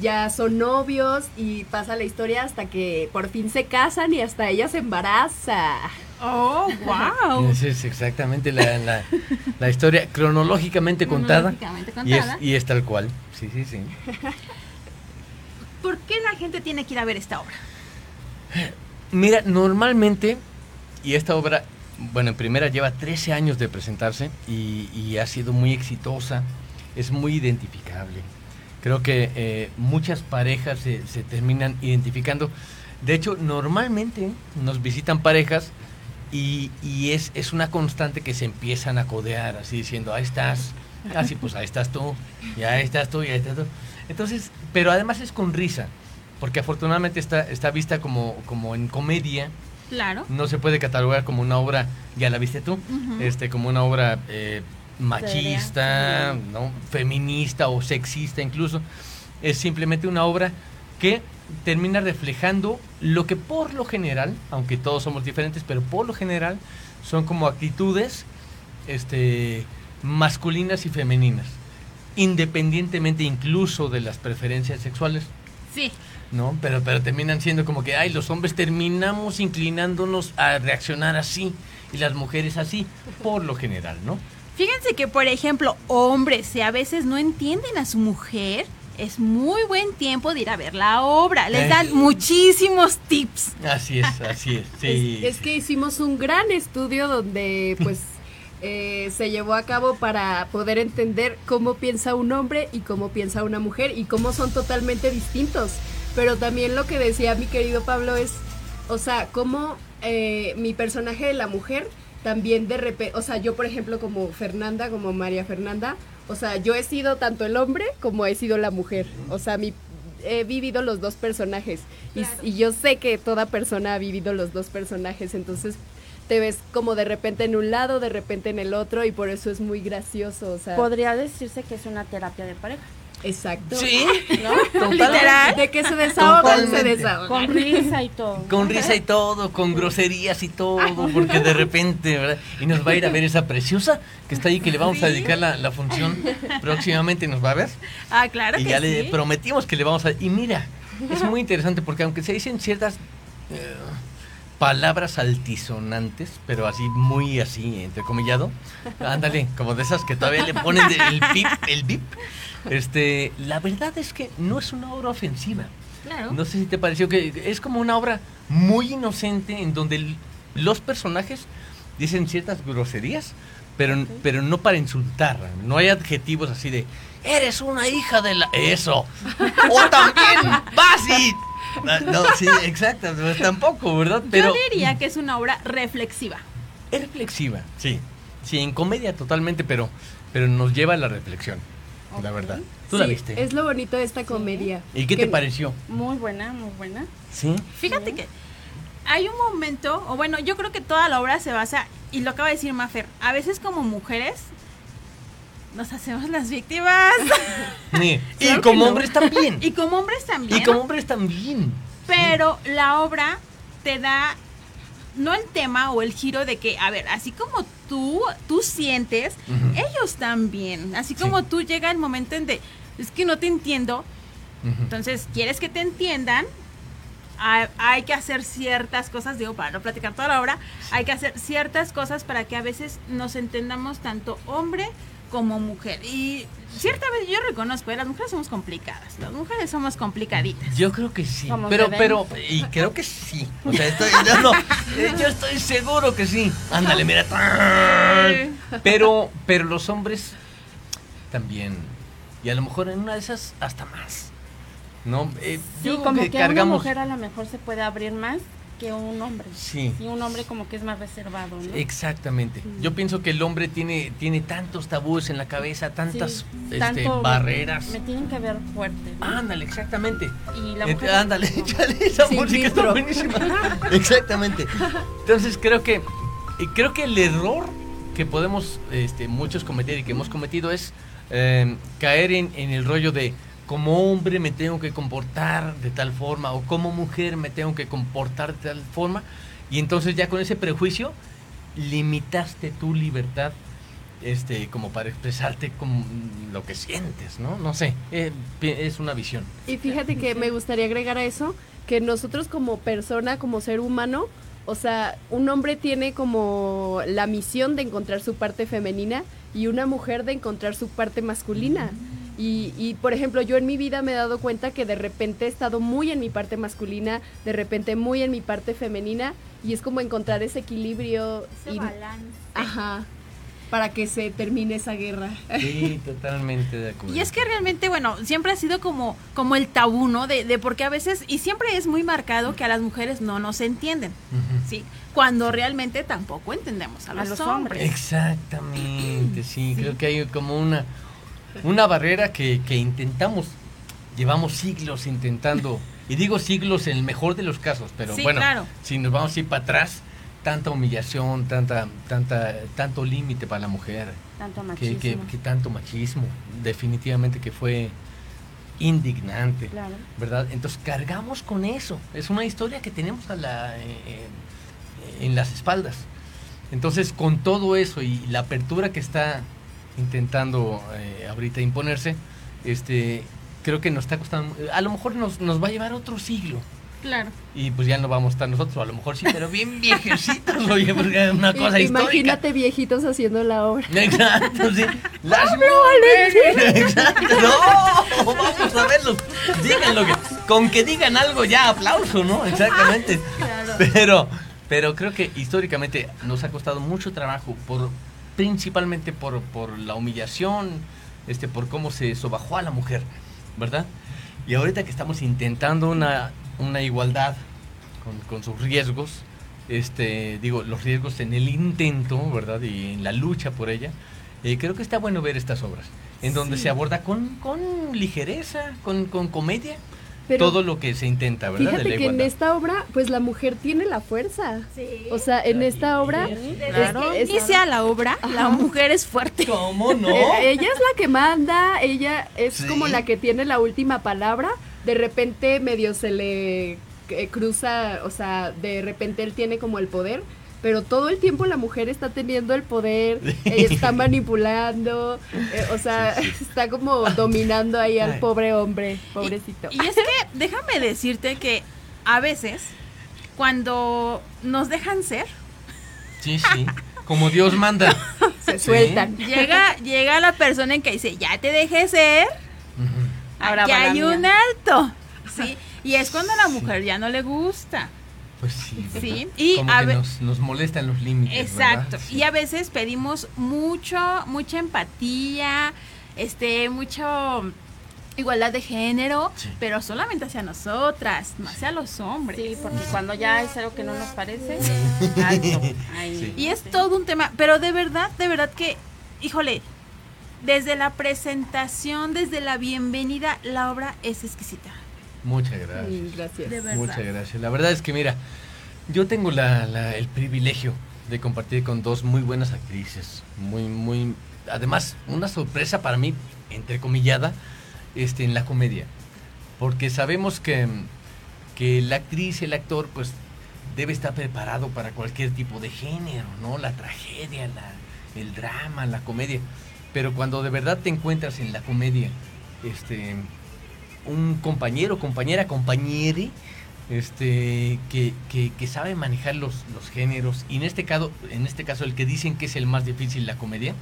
ya son novios y pasa la historia hasta que por fin se casan y hasta ella se embaraza. Oh, wow. Esa es exactamente la, la, la historia cronológicamente contada. Cronológicamente Y es, y es tal cual. Sí, sí, sí. ¿Por qué la gente tiene que ir a ver esta obra? Mira, normalmente, y esta obra, bueno, en primera lleva 13 años de presentarse y, y ha sido muy exitosa, es muy identificable. Creo que eh, muchas parejas se, se terminan identificando. De hecho, normalmente nos visitan parejas y, y es, es una constante que se empiezan a codear, así diciendo, ahí estás, así pues ahí estás tú, y ahí estás tú, y ahí estás tú. Entonces, pero además es con risa, porque afortunadamente está, está vista como, como en comedia, Claro. no se puede catalogar como una obra, ya la viste tú, este, como una obra eh, machista, ¿no? feminista o sexista incluso. Es simplemente una obra que termina reflejando lo que por lo general, aunque todos somos diferentes, pero por lo general son como actitudes este, masculinas y femeninas, independientemente incluso de las preferencias sexuales. Sí. ¿no? Pero, pero terminan siendo como que, ay, los hombres terminamos inclinándonos a reaccionar así y las mujeres así, por lo general, ¿no? Fíjense que, por ejemplo, hombres, si a veces no entienden a su mujer, es muy buen tiempo de ir a ver la obra. Les Eh. dan muchísimos tips. Así es, así es, sí. Es, es que hicimos un gran estudio donde pues eh, se llevó a cabo para poder entender cómo piensa un hombre y cómo piensa una mujer y cómo son totalmente distintos. Pero también lo que decía mi querido Pablo es, o sea, cómo eh, mi personaje de la mujer también de repente, o sea, yo por ejemplo como Fernanda, como María Fernanda, o sea, yo he sido tanto el hombre como he sido la mujer. O sea, mi, he vivido los dos personajes. Y, y yo sé que toda persona ha vivido los dos personajes. Entonces te ves como de repente en un lado, de repente en el otro. Y por eso es muy gracioso. O sea, Podría decirse que es una terapia de pareja. Exacto. Sí, ¿No? Literal. De que se desahogan, se desahogan. Con risa y todo. Con risa y todo, con groserías y todo, porque de repente, ¿verdad? Y nos va a ir a ver esa preciosa que está ahí, que le vamos a dedicar la, la función próximamente, nos va a ver. Ah, claro y que ya sí. le prometimos que le vamos a... Y mira, es muy interesante porque aunque se dicen ciertas... eh, palabras altisonantes, pero así muy así, entrecomillado. Ándale, como de esas que todavía le ponen el bip, el bip. Este, la verdad es que no es una obra ofensiva. Claro. No sé si te pareció que es como una obra muy inocente en donde los personajes dicen ciertas groserías, pero, pero no para insultar. No hay adjetivos así de, eres una hija de la... Eso. o también vas y... No, sí, exacto, pues tampoco, ¿verdad? Pero, Yo diría que es una obra reflexiva. Es reflexiva, sí. Sí, en comedia totalmente, pero, pero nos lleva a la reflexión, la verdad. ¿Tú la viste? Es lo bonito de esta comedia. ¿Y qué te pareció? Muy buena, muy buena. Sí. Fíjate que hay un momento, o bueno, yo creo que toda la obra se basa, y lo acaba de decir Mafer, a veces como mujeres nos hacemos las víctimas. y como hombres también. Y como hombres también. Y como hombres también. Pero la obra te da no el tema o el giro de que, a ver, así como tú, tú sientes, ellos también. Así como tú llega el momento en de, es que no te entiendo. Entonces, ¿quieres que te entiendan? hay, que hacer ciertas cosas, digo, para no platicar toda la obra, hay que hacer ciertas cosas para que a veces nos entendamos tanto hombre como mujer. Y ciertamente yo reconozco, ¿eh? las mujeres somos complicadas, las mujeres somos complicaditas. Yo creo que sí, pero, pero, y creo que sí. O sea, estoy, no, eh, yo estoy seguro que sí. Ándale, mira. Pero, pero los hombres también. Y a lo mejor en una de esas hasta más. No, eh, yo como que, cargamos... una mujer a lo mejor se puede abrir más que un hombre. Sí. Y un hombre como que es más reservado, ¿no? Exactamente. Yo pienso que el hombre tiene, tiene tantos tabúes en la cabeza, tantas este, barreras. Me, tienen que ver fuerte. Ándale, exactamente. Y la mujer Ándale, esa música está buenísima. exactamente. Entonces creo que creo que el error que podemos este, muchos cometer y que hemos cometido es eh, caer en, en el rollo de como hombre me tengo que comportar de tal forma o como mujer me tengo que comportar de tal forma y entonces ya con ese prejuicio limitaste tu libertad este como para expresarte con lo que sientes, ¿no? No sé, eh, es una visión. Y fíjate que me gustaría agregar a eso que nosotros como persona, como ser humano, o sea, un hombre tiene como la misión de encontrar su parte femenina y una mujer de encontrar su parte masculina. Y, y, por ejemplo, yo en mi vida me he dado cuenta que de repente he estado muy en mi parte masculina, de repente muy en mi parte femenina, y es como encontrar ese equilibrio. Ese y, balance. Ajá. Para que se termine esa guerra. Sí, totalmente de acuerdo. Y es que realmente, bueno, siempre ha sido como, como el tabú, ¿no? De, de porque a veces, y siempre es muy marcado que a las mujeres no nos entienden, ¿sí? Cuando realmente tampoco entendemos a los, hombres. Exactamente, sí, creo que hay como una una barrera que, intentamos, llevamos siglos intentando, y digo siglos en el mejor de los casos, pero bueno, si nos vamos a ir para atrás, tanta humillación, tanta, tanta, tanto límite para la mujer. Tanto machismo. Que, tanto machismo, definitivamente que fue indignante, ¿verdad? Entonces cargamos con eso, es una historia que tenemos a la, eh, eh, en las espaldas. Entonces con todo eso y la apertura que está intentando eh, ahorita imponerse, este, creo que nos está costando, a lo mejor nos, nos va a llevar otro siglo. Claro. Y pues ya no vamos a estar nosotros, a lo mejor sí, pero bien viejecitos, oye, porque es una cosa histórica. Imagínate viejitos haciendo la obra. Exacto, sí. Las mujeres. Exacto. No, vamos a verlos. Díganlo que, con que digan algo ya, aplauso, ¿no? Exactamente. Claro. Pero, pero creo que históricamente nos ha costado mucho trabajo por principalmente por, por la humillación, este, por cómo se sobajó a la mujer, ¿verdad? Y ahorita que estamos intentando una, una igualdad con, con, sus riesgos, este, digo, los riesgos en el intento, ¿verdad? Y en la lucha por ella, eh, creo que está bueno ver estas obras, en donde se aborda con, con ligereza, con, con comedia, todo lo que se intenta, ¿verdad? Fíjate que en esta obra, pues la mujer tiene la fuerza. Sí. O sea, en esta obra. Claro. Inicia la obra, la mujer es fuerte. ¿Cómo no? Eh, ella es la que manda, ella es como la que tiene la última palabra. De repente medio se le eh, cruza, o sea, de repente él tiene como el poder pero todo el tiempo la mujer está teniendo el poder, ella está manipulando, eh, o sea, está como dominando ahí al pobre hombre, pobrecito. Y, es que déjame decirte que a veces cuando nos dejan ser. Sí, sí. Como Dios manda. Se sueltan. Llega, llega la persona en que dice, ya te dejé ser. La hay mía. un alto. Sí. Y es cuando a la mujer ya no le gusta. Pues sí. Sí, y Como a que ve- nos, nos molestan los límites. Exacto. ¿verdad? Y a veces pedimos mucho, mucha empatía, este, mucho igualdad de género, Sí. pero solamente hacia nosotras, no hacia los hombres. Sí, porque cuando ya es algo que no nos parece, alto. Ahí. Y es todo un tema, pero de verdad, de verdad que, híjole, desde la presentación, desde la bienvenida, la obra es exquisita. Muchas gracias. Gracias. De verdad. Muchas gracias. La verdad es que mira, yo tengo la, la- el privilegio de compartir con dos muy buenas actrices, muy, muy, además una sorpresa para mí, entrecomillada, este, en la comedia, porque sabemos que, que la actriz y el actor, pues, debe estar preparado para cualquier tipo de género, ¿no? La tragedia, la- el drama, la comedia, pero cuando de verdad te encuentras en la comedia, este, un compañero, compañera, compañere, este, que, que- que sabe manejar los, los géneros, y en este, caso, en este caso el que dicen que es el más difícil la comedia,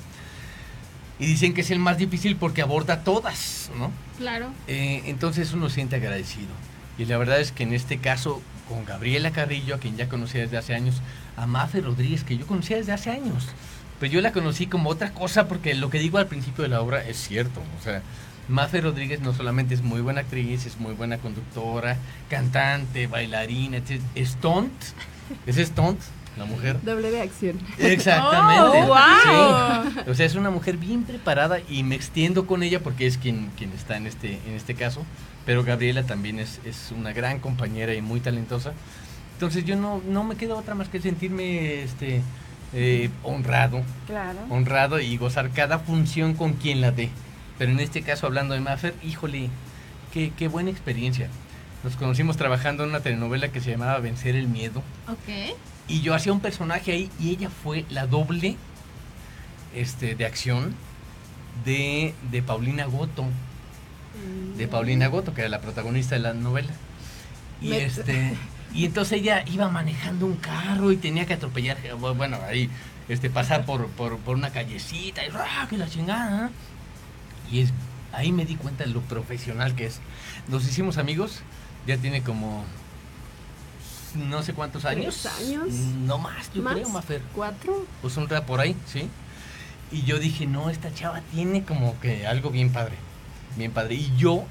y dicen que es el más difícil porque aborda todas, ¿no? Claro. Eh, entonces uno siente agradecido. Y la verdad es que en este caso, con Gabriela Carrillo, a quien ya conocía desde hace años, a Mafe Rodríguez, que yo conocía desde hace años, pero yo la conocí como otra cosa porque lo que digo al principio de la obra es cierto. O sea, Mafe Rodríguez no solamente es muy buena actriz, es muy buena conductora, cantante, bailarina, etc. Stunt, es stunt, la mujer. Doble de acción. Exactamente. Oh, wow. Sí. O sea, es una mujer bien preparada y me extiendo con ella porque es quien, quien está en este, en este caso. Pero Gabriela también es, es una gran compañera y muy talentosa. Entonces yo no, no me queda otra más que sentirme este, eh, honrado, Claro. honrado y gozar cada función con quien la dé. Pero en este caso, hablando de Maffer, híjole, qué, qué buena experiencia. Nos conocimos trabajando en una telenovela que se llamaba Vencer el Miedo. Ok. Y yo hacía un personaje ahí y ella fue la doble este, de acción de, de Paulina Goto. De Paulina Goto, que era la protagonista de la novela. Y Me- este y entonces ella iba manejando un carro y tenía que atropellar, bueno, ahí, este, pasar por, por, por una callecita y ¡ah, que la chingada. Y es, ahí me di cuenta de lo profesional que es. Nos hicimos amigos, ya tiene como no sé cuántos años. ¿Tres años? No más, yo ¿Más? creo, Mafer. ¿Cuatro? Pues un rap por ahí, ¿sí? Y yo dije, no, esta chava tiene como que algo bien padre. Bien padre. Y yo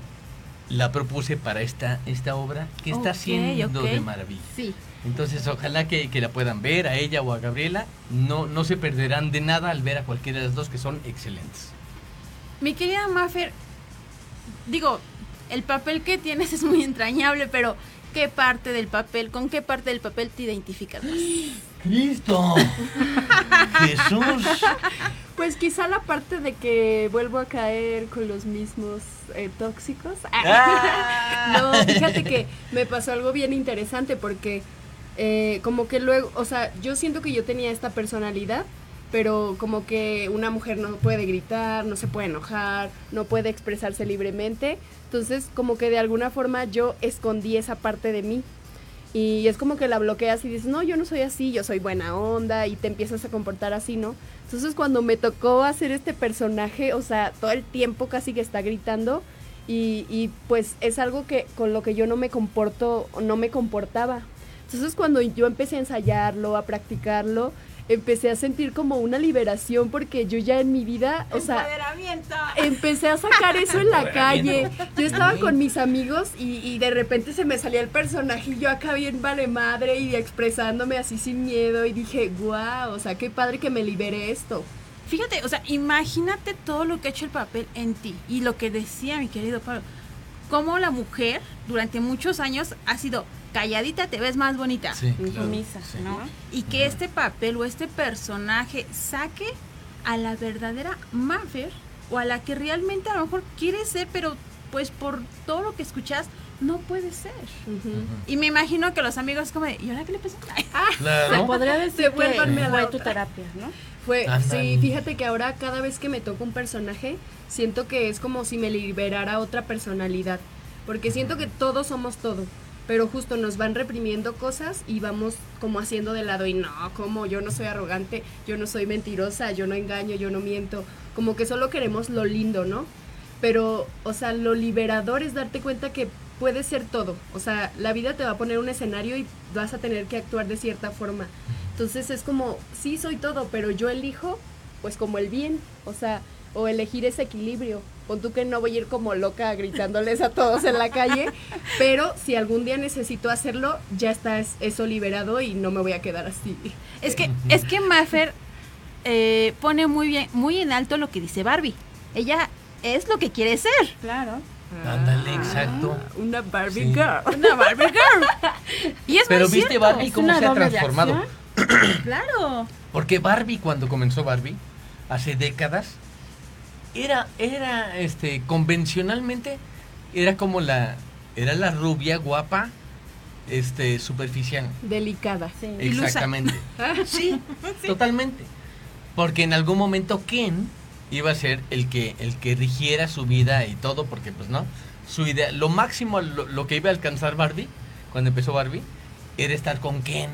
la propuse para esta, esta obra que está haciendo de maravilla. Sí. Entonces, ojalá que, que la puedan ver, a ella o a Gabriela. No, no se perderán de nada al ver a cualquiera de las dos que son excelentes. Mi querida Maffer, digo, el papel que tienes es muy entrañable, pero ¿qué parte del papel, con qué parte del papel te identificas más? ¡Cristo! ¡Jesús! Pues quizá la parte de que vuelvo a caer con los mismos eh, tóxicos. Ah. no, fíjate que me pasó algo bien interesante porque eh, como que luego, o sea, yo siento que yo tenía esta personalidad, pero como que una mujer no puede gritar, no se puede enojar, no puede expresarse libremente. Entonces, como que de alguna forma yo escondí esa parte de mí. Y es como que la bloqueas y dices, no, yo no soy así, yo soy buena onda y te empiezas a comportar así, ¿no? Entonces cuando me tocó hacer este personaje, o sea, todo el tiempo casi que está gritando y, pues es algo que con lo que yo no me comporto, no me comportaba. Entonces cuando yo empecé a ensayarlo, a practicarlo, empecé a sentir como una liberación porque yo ya en mi vida, o sea, Empoderamiento. empecé a sacar eso en la calle. Yo estaba con mis amigos y, y de repente se me salía el personaje y yo acá bien vale madre y expresándome así sin miedo y dije, wow, o sea, qué padre que me libere esto. Fíjate, o sea, imagínate todo lo que ha hecho el papel en ti y lo que decía mi querido Pablo. Cómo la mujer durante muchos años ha sido calladita, te ves más bonita. Sí, claro, sí. ¿no? Y que este papel o este personaje saque a la verdadera Maffer o a la que realmente a lo mejor quiere ser, pero pues por todo lo que escuchas no puede ser. Y me imagino que los amigos como de, ¿y ahora qué le pasó? Se Claro. podría decir que Devuélvanme a la fue otra. tu terapia, ¿no? Fue, Ándale. sí, fíjate que ahora cada vez que me toca un personaje, siento que es como si me liberara otra personalidad. Porque siento que todos somos todo. Pero justo nos van reprimiendo cosas y vamos como haciendo de lado y no, como yo no soy arrogante, yo no soy mentirosa, yo no engaño, yo no miento, como que solo queremos lo lindo, ¿no? Pero, o sea, lo liberador es darte cuenta que puede ser todo, o sea, la vida te va a poner un escenario y vas a tener que actuar de cierta forma. Entonces es como, sí soy todo, pero yo elijo pues como el bien, o sea, o elegir ese equilibrio. Pon tú que no voy a ir como loca gritándoles a todos en la calle, pero si algún día necesito hacerlo, ya está eso liberado y no me voy a quedar así. Es que, es que Maffer eh, pone muy bien, muy en alto lo que dice Barbie. Ella es lo que quiere ser. Claro. Ándale, exacto. Una Barbie girl. Una Barbie girl. Y es Pero muy viste cierto. Barbie cómo se ha transformado. claro. Porque Barbie, cuando comenzó Barbie, hace décadas, era, era, este, convencionalmente, era como la, era la rubia guapa, este, superficial. Delicada. Sí. Exactamente. Sí, totalmente. Porque en algún momento Ken iba a ser el que, el que rigiera su vida y todo, porque pues no, su idea, lo máximo, lo, lo que iba a alcanzar Barbie, cuando empezó Barbie, era estar con Ken.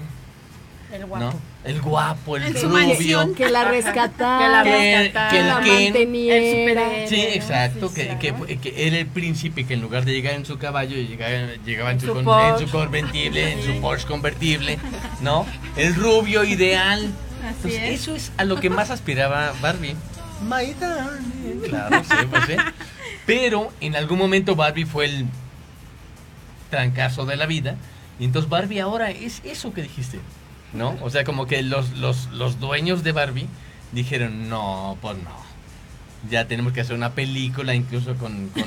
El guapo. ¿no? El guapo, el rubio. mansión, que la rescatara, Que la Que- rescatara. que el la Ken- manteniera. El superhéroe. Sí, exacto, Sí, que, claro. que, que era el príncipe que en lugar de llegar en su caballo, llegaba, llegaba en, En su, su con- en su convertible, en su Porsche convertible, ¿no? El rubio ideal. Entonces, es. eso es a lo que más aspiraba Barbie. My darling. Claro, sí, pues sí. Pero en algún momento Barbie fue el trancazo de la vida. Y entonces Barbie ahora es eso que dijiste, ¿no? O sea, como que los, los, los dueños de Barbie dijeron, no, pues no. Ya tenemos que hacer una película incluso con, con,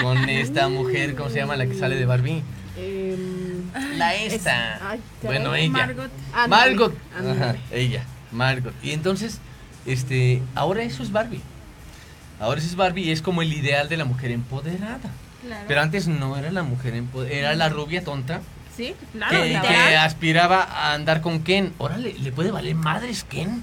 con esta mujer, ¿cómo se llama la que sale de Barbie? Em, La es- esta. ay, bueno, ella. Margot. Margot. Ajá, ella, Margot. Y entonces, este, ahora eso es Barbie. Ahora eso es Barbie y es como el ideal de la mujer empoderada. Claro. Pero antes no era la mujer empoderada, era la rubia tonta sí, claro, que, aspiraba a andar con Ken. Ahora le, le puede valer madres Ken.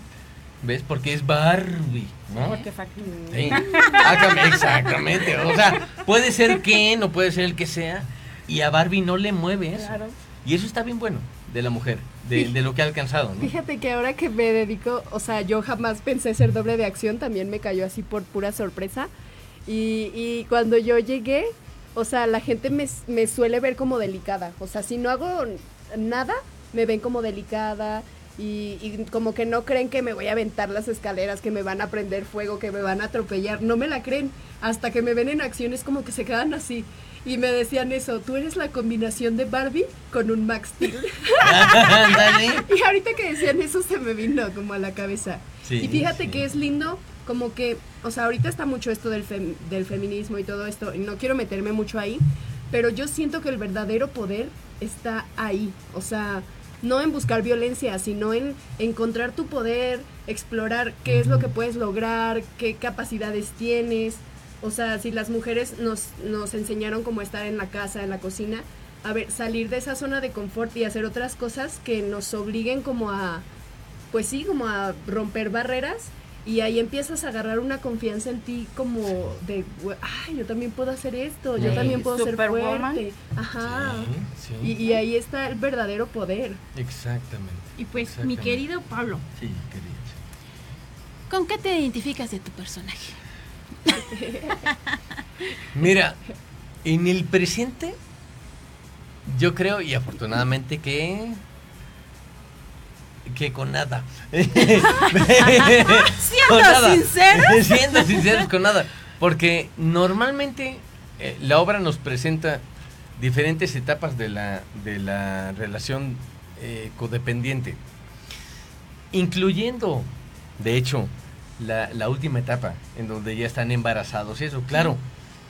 ¿Ves? Porque es Barbie, ¿no? Sí. Exactamente, exactamente. O sea, puede ser Ken o puede ser el que sea. Y a Barbie no le mueve eso. Claro. Y eso está bien bueno de la mujer, de, de lo que ha alcanzado, ¿no? Fíjate que ahora que me dedico, o sea, yo jamás pensé ser doble de acción, también me cayó así por pura sorpresa. Y, y cuando yo llegué, o sea, la gente me, me suele ver como delicada. O sea, si no hago nada, me ven como delicada. Y, y como que no creen que me voy a aventar las escaleras, que me van a prender fuego, que me van a atropellar. No me la creen. Hasta que me ven en acciones como que se quedan así. Y me decían eso, tú eres la combinación de Barbie con un Max Steel. Y ahorita que decían eso se me vino como a la cabeza. Sí, y fíjate sí. que es lindo, como que, o sea, ahorita está mucho esto del, fem- del feminismo y todo esto, y no quiero meterme mucho ahí, pero yo siento que el verdadero poder está ahí. O sea, no en buscar violencia, sino en encontrar tu poder, explorar qué es lo que puedes lograr, qué capacidades tienes. O sea, si las mujeres nos, nos enseñaron cómo estar en la casa, en la cocina, a ver, salir de esa zona de confort y hacer otras cosas que nos obliguen como a, pues sí, como a romper barreras y ahí empiezas a agarrar una confianza en ti como de, "Güey, ay, yo también puedo hacer esto, yo Sí. también puedo ser Superwoman. fuerte. Ajá. Sí, Y, sí. y ahí está el verdadero poder. Exactamente. Y pues, mi querido Pablo, Sí, querida. ¿con qué te identificas de tu personaje? Mira, en el presente, yo creo, y afortunadamente que. Que con nada. Siendo sinceros. Siendo sinceros con nada. Porque normalmente eh, la obra nos presenta diferentes etapas de la, de la relación eh, codependiente. Incluyendo, de hecho, la, la última etapa, en donde ya están embarazados y eso. Claro,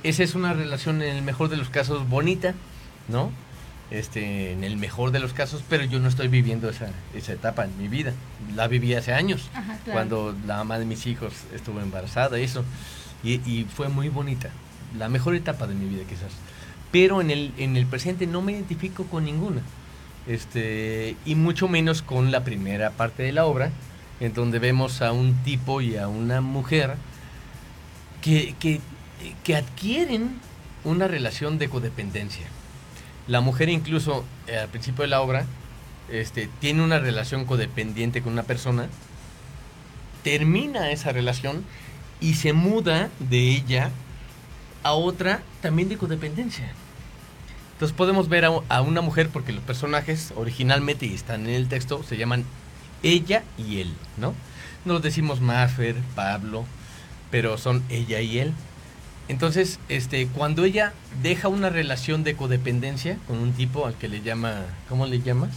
esa es una relación en el mejor de los casos bonita, ¿no? Este, en el mejor de los casos, pero yo no estoy viviendo esa, esa etapa en mi vida. La viví hace años, Ajá, claro. cuando la mamá de mis hijos estuvo embarazada y eso. Y, y fue muy bonita. La mejor etapa de mi vida quizás. Pero en el, en el presente no me identifico con ninguna. Este, y mucho menos con la primera parte de la obra, en donde vemos a un tipo y a una mujer que, que, que adquieren una relación de codependencia. La mujer incluso eh, al principio de la obra este, tiene una relación codependiente con una persona, termina esa relación y se muda de ella a otra también de codependencia. Entonces podemos ver a, una mujer, porque los personajes originalmente y están en el texto, se llaman ella y él, ¿no? Nos decimos Maffer, Pablo, pero son ella y él. Entonces, este, cuando ella deja una relación de codependencia con un tipo al que le llama, ¿cómo le llamas?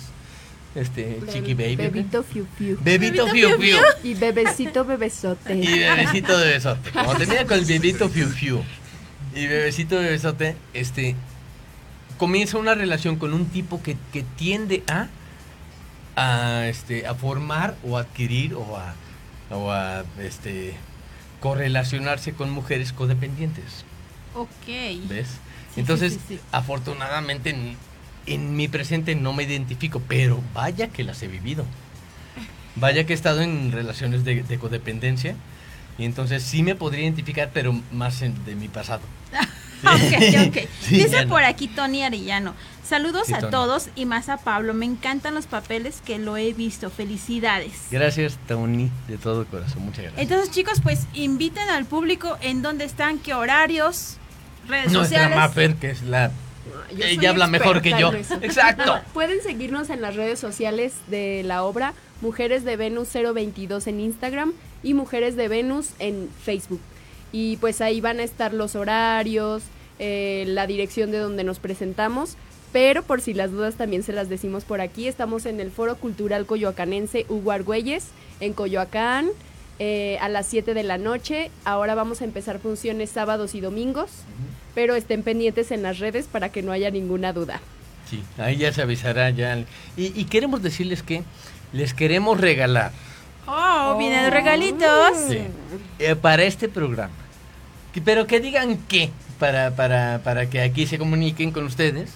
Este, Chiqui Baby. Bebito Fiu Fiu. Bebito Fiu Fiu. Y bebecito bebesote. Y bebecito de besote. Como tenía con el bebito Fiu Fiu y bebecito de besote, este, comienza una relación con un tipo que, que tiende a, a, este, a formar o adquirir o a, o a este, correlacionarse con mujeres codependientes. Ok. ¿Ves? Sí, Entonces, sí, sí, sí. afortunadamente en, en mi presente no me identifico, pero vaya que las he vivido. Vaya que he estado en relaciones de, de codependencia y entonces sí me podría identificar, pero más en- de mi pasado. ok, ok. Sí, Dice por aquí Tony Arellano. Saludos Sí, a todos y más a Pablo. Me encantan los papeles que lo he visto. Felicidades. Gracias, Tony, de todo corazón. Muchas gracias. Entonces, chicos, pues inviten al público en dónde están, qué horarios, redes Nuestra sociales. Maffer, que es la... Yo Ella habla mejor que yo. Exacto. Pueden seguirnos en las redes sociales de la obra Mujeres de Venus 022 en Instagram y Mujeres de Venus en Facebook. Y pues ahí van a estar los horarios, eh, la dirección de donde nos presentamos. Pero por si las dudas también se las decimos por aquí. Estamos en el Foro Cultural Coyoacanense Hugo Argüelles en Coyoacán eh, a las 7 de la noche. Ahora vamos a empezar funciones sábados y domingos. Pero estén pendientes en las redes para que no haya ninguna duda. Sí, ahí ya se avisará ya. Y, y queremos decirles que les queremos regalar Oh, vienen regalitos. sí, eh, para este programa. Que- pero que digan qué, para, para, para que aquí se comuniquen con ustedes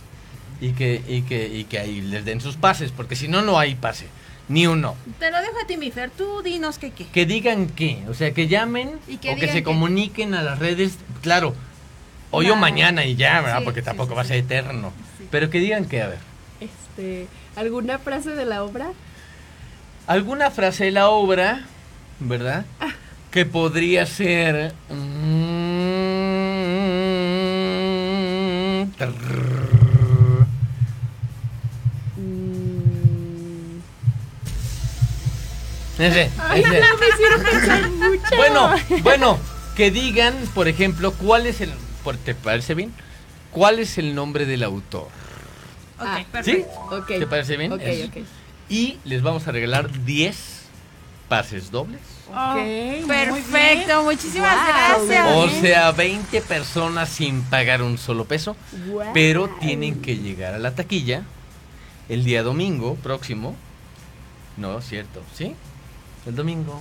y que, y que, y que ahí les den sus pases, porque si no, no hay pase, ni uno. Te lo dejo a ti, mi Fer. Tú dinos qué qué. Que digan qué, o sea, que llamen Y que o que se qué. comuniquen a las redes, claro, hoy o mañana y ya, ¿verdad? Sí, porque sí, tampoco sí, va a ser eterno. Pero que digan qué, a ver. Este, ¿Alguna frase de la obra? alguna frase de la obra, ¿verdad? Que podría ser... mm, Ese, Ay, ese. no, me hicieron pensar mucho. Bueno, bueno, que digan, por ejemplo, cuál es el... por- ¿Te parece bien? ¿Cuál es el nombre del autor? Ok, Ah, ¿Sí? perfecto. Ok. ¿Te parece bien? Ok, Eso. ok. Y les vamos a regalar 10 pases dobles. Muy perfecto, muchísimas Wow. gracias. O sea, 20 personas sin pagar un solo peso, Wow. pero tienen que llegar a la taquilla el día domingo próximo. No, cierto, ¿sí? El domingo.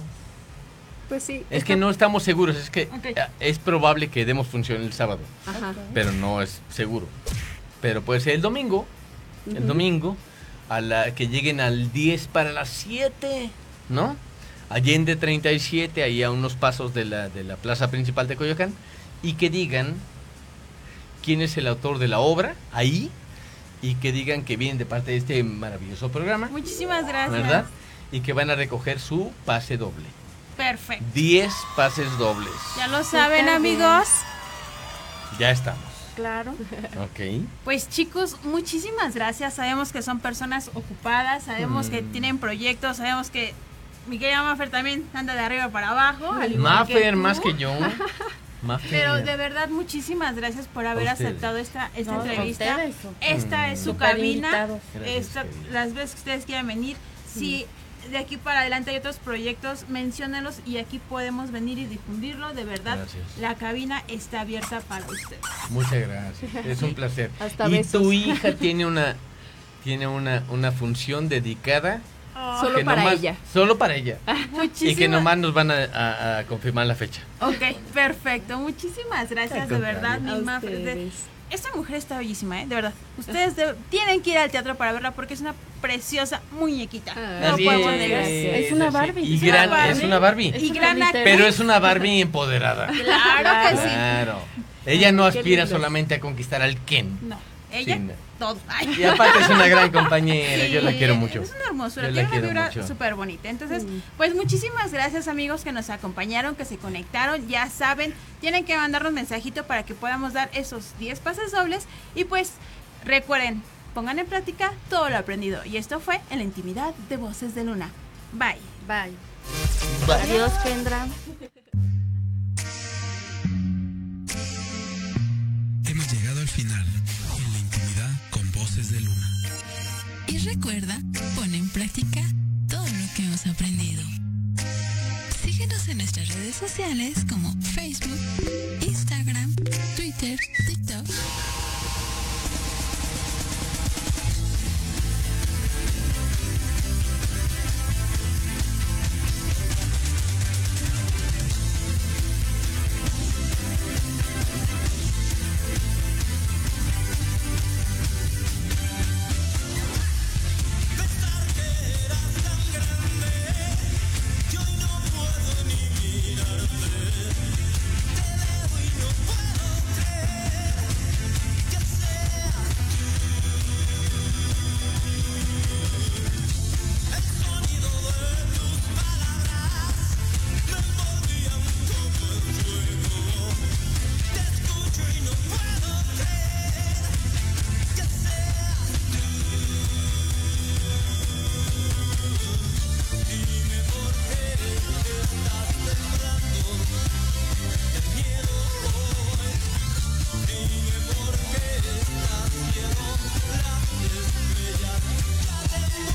Pues sí. Es está- que no estamos seguros, es que Ok. eh, es probable que demos función el sábado, Ajá. pero no es seguro. Pero puede ser el domingo, el Ujú. domingo, a la que lleguen al 10 para las 7, ¿no? Allende 37, ahí a unos pasos de la, de la plaza principal de Coyoacán, y que digan quién es el autor de la obra, ahí, y que digan que vienen de parte de este maravilloso programa, Muchísimas gracias. ¿verdad? Y que van a recoger su pase doble. Perfecto. 10 pases dobles. Ya lo saben, amigos. Ya estamos. Claro. Ok. Pues chicos, muchísimas gracias. Sabemos que son personas ocupadas, sabemos que Mm. tienen proyectos, sabemos que mi querida Maffer también anda de arriba para abajo. Maffer más que yo. Maffer. Pero de verdad, muchísimas gracias por haber ustedes. aceptado esta, esta No, a entrevista. ustedes. Esta es su Súper cabina. Esta- las veces que ustedes quieran venir. Si de aquí para adelante hay otros proyectos, menciónenlos y aquí podemos venir y difundirlo. De verdad, Gracias. la cabina está abierta para ustedes. Muchas gracias. Es un placer. Hasta y besos. tu hija tiene una tiene una, una función dedicada Solo que para nomás- ella. Solo para ella. Y que nomás nos van a, a- a confirmar la fecha. Ok, perfecto. Muchísimas gracias, de verdad, contrario. Esta mujer está bellísima, ¿eh? De verdad. Ustedes de- tienen que ir al teatro para verla porque es una preciosa muñequita. Ah, no podemos es, negar. Es una. Barbie. Y Es una Barbie. es una Barbie. Y una gran literal. Pero es una Barbie empoderada. Claro que sí. Claro. Ella no aspira solamente a conquistar al Ken. No. Ella, todo. Y aparte es una gran compañera, yo la quiero mucho. Es una hermosura, tiene una vibra súper bonita. Entonces, mm. pues muchísimas gracias amigos que nos acompañaron, que se conectaron. Ya saben, tienen que mandarnos mensajito para que podamos dar esos 10 pases dobles. Y pues recuerden, pongan en práctica todo lo aprendido. Y esto fue en la intimidad de Voces de Luna. Bye. Bye. Bye. Adiós, Kendra. Recuerda, pon en práctica todo lo que hemos aprendido. Síguenos en nuestras redes sociales como Facebook, Instagram, Twitter, TikTok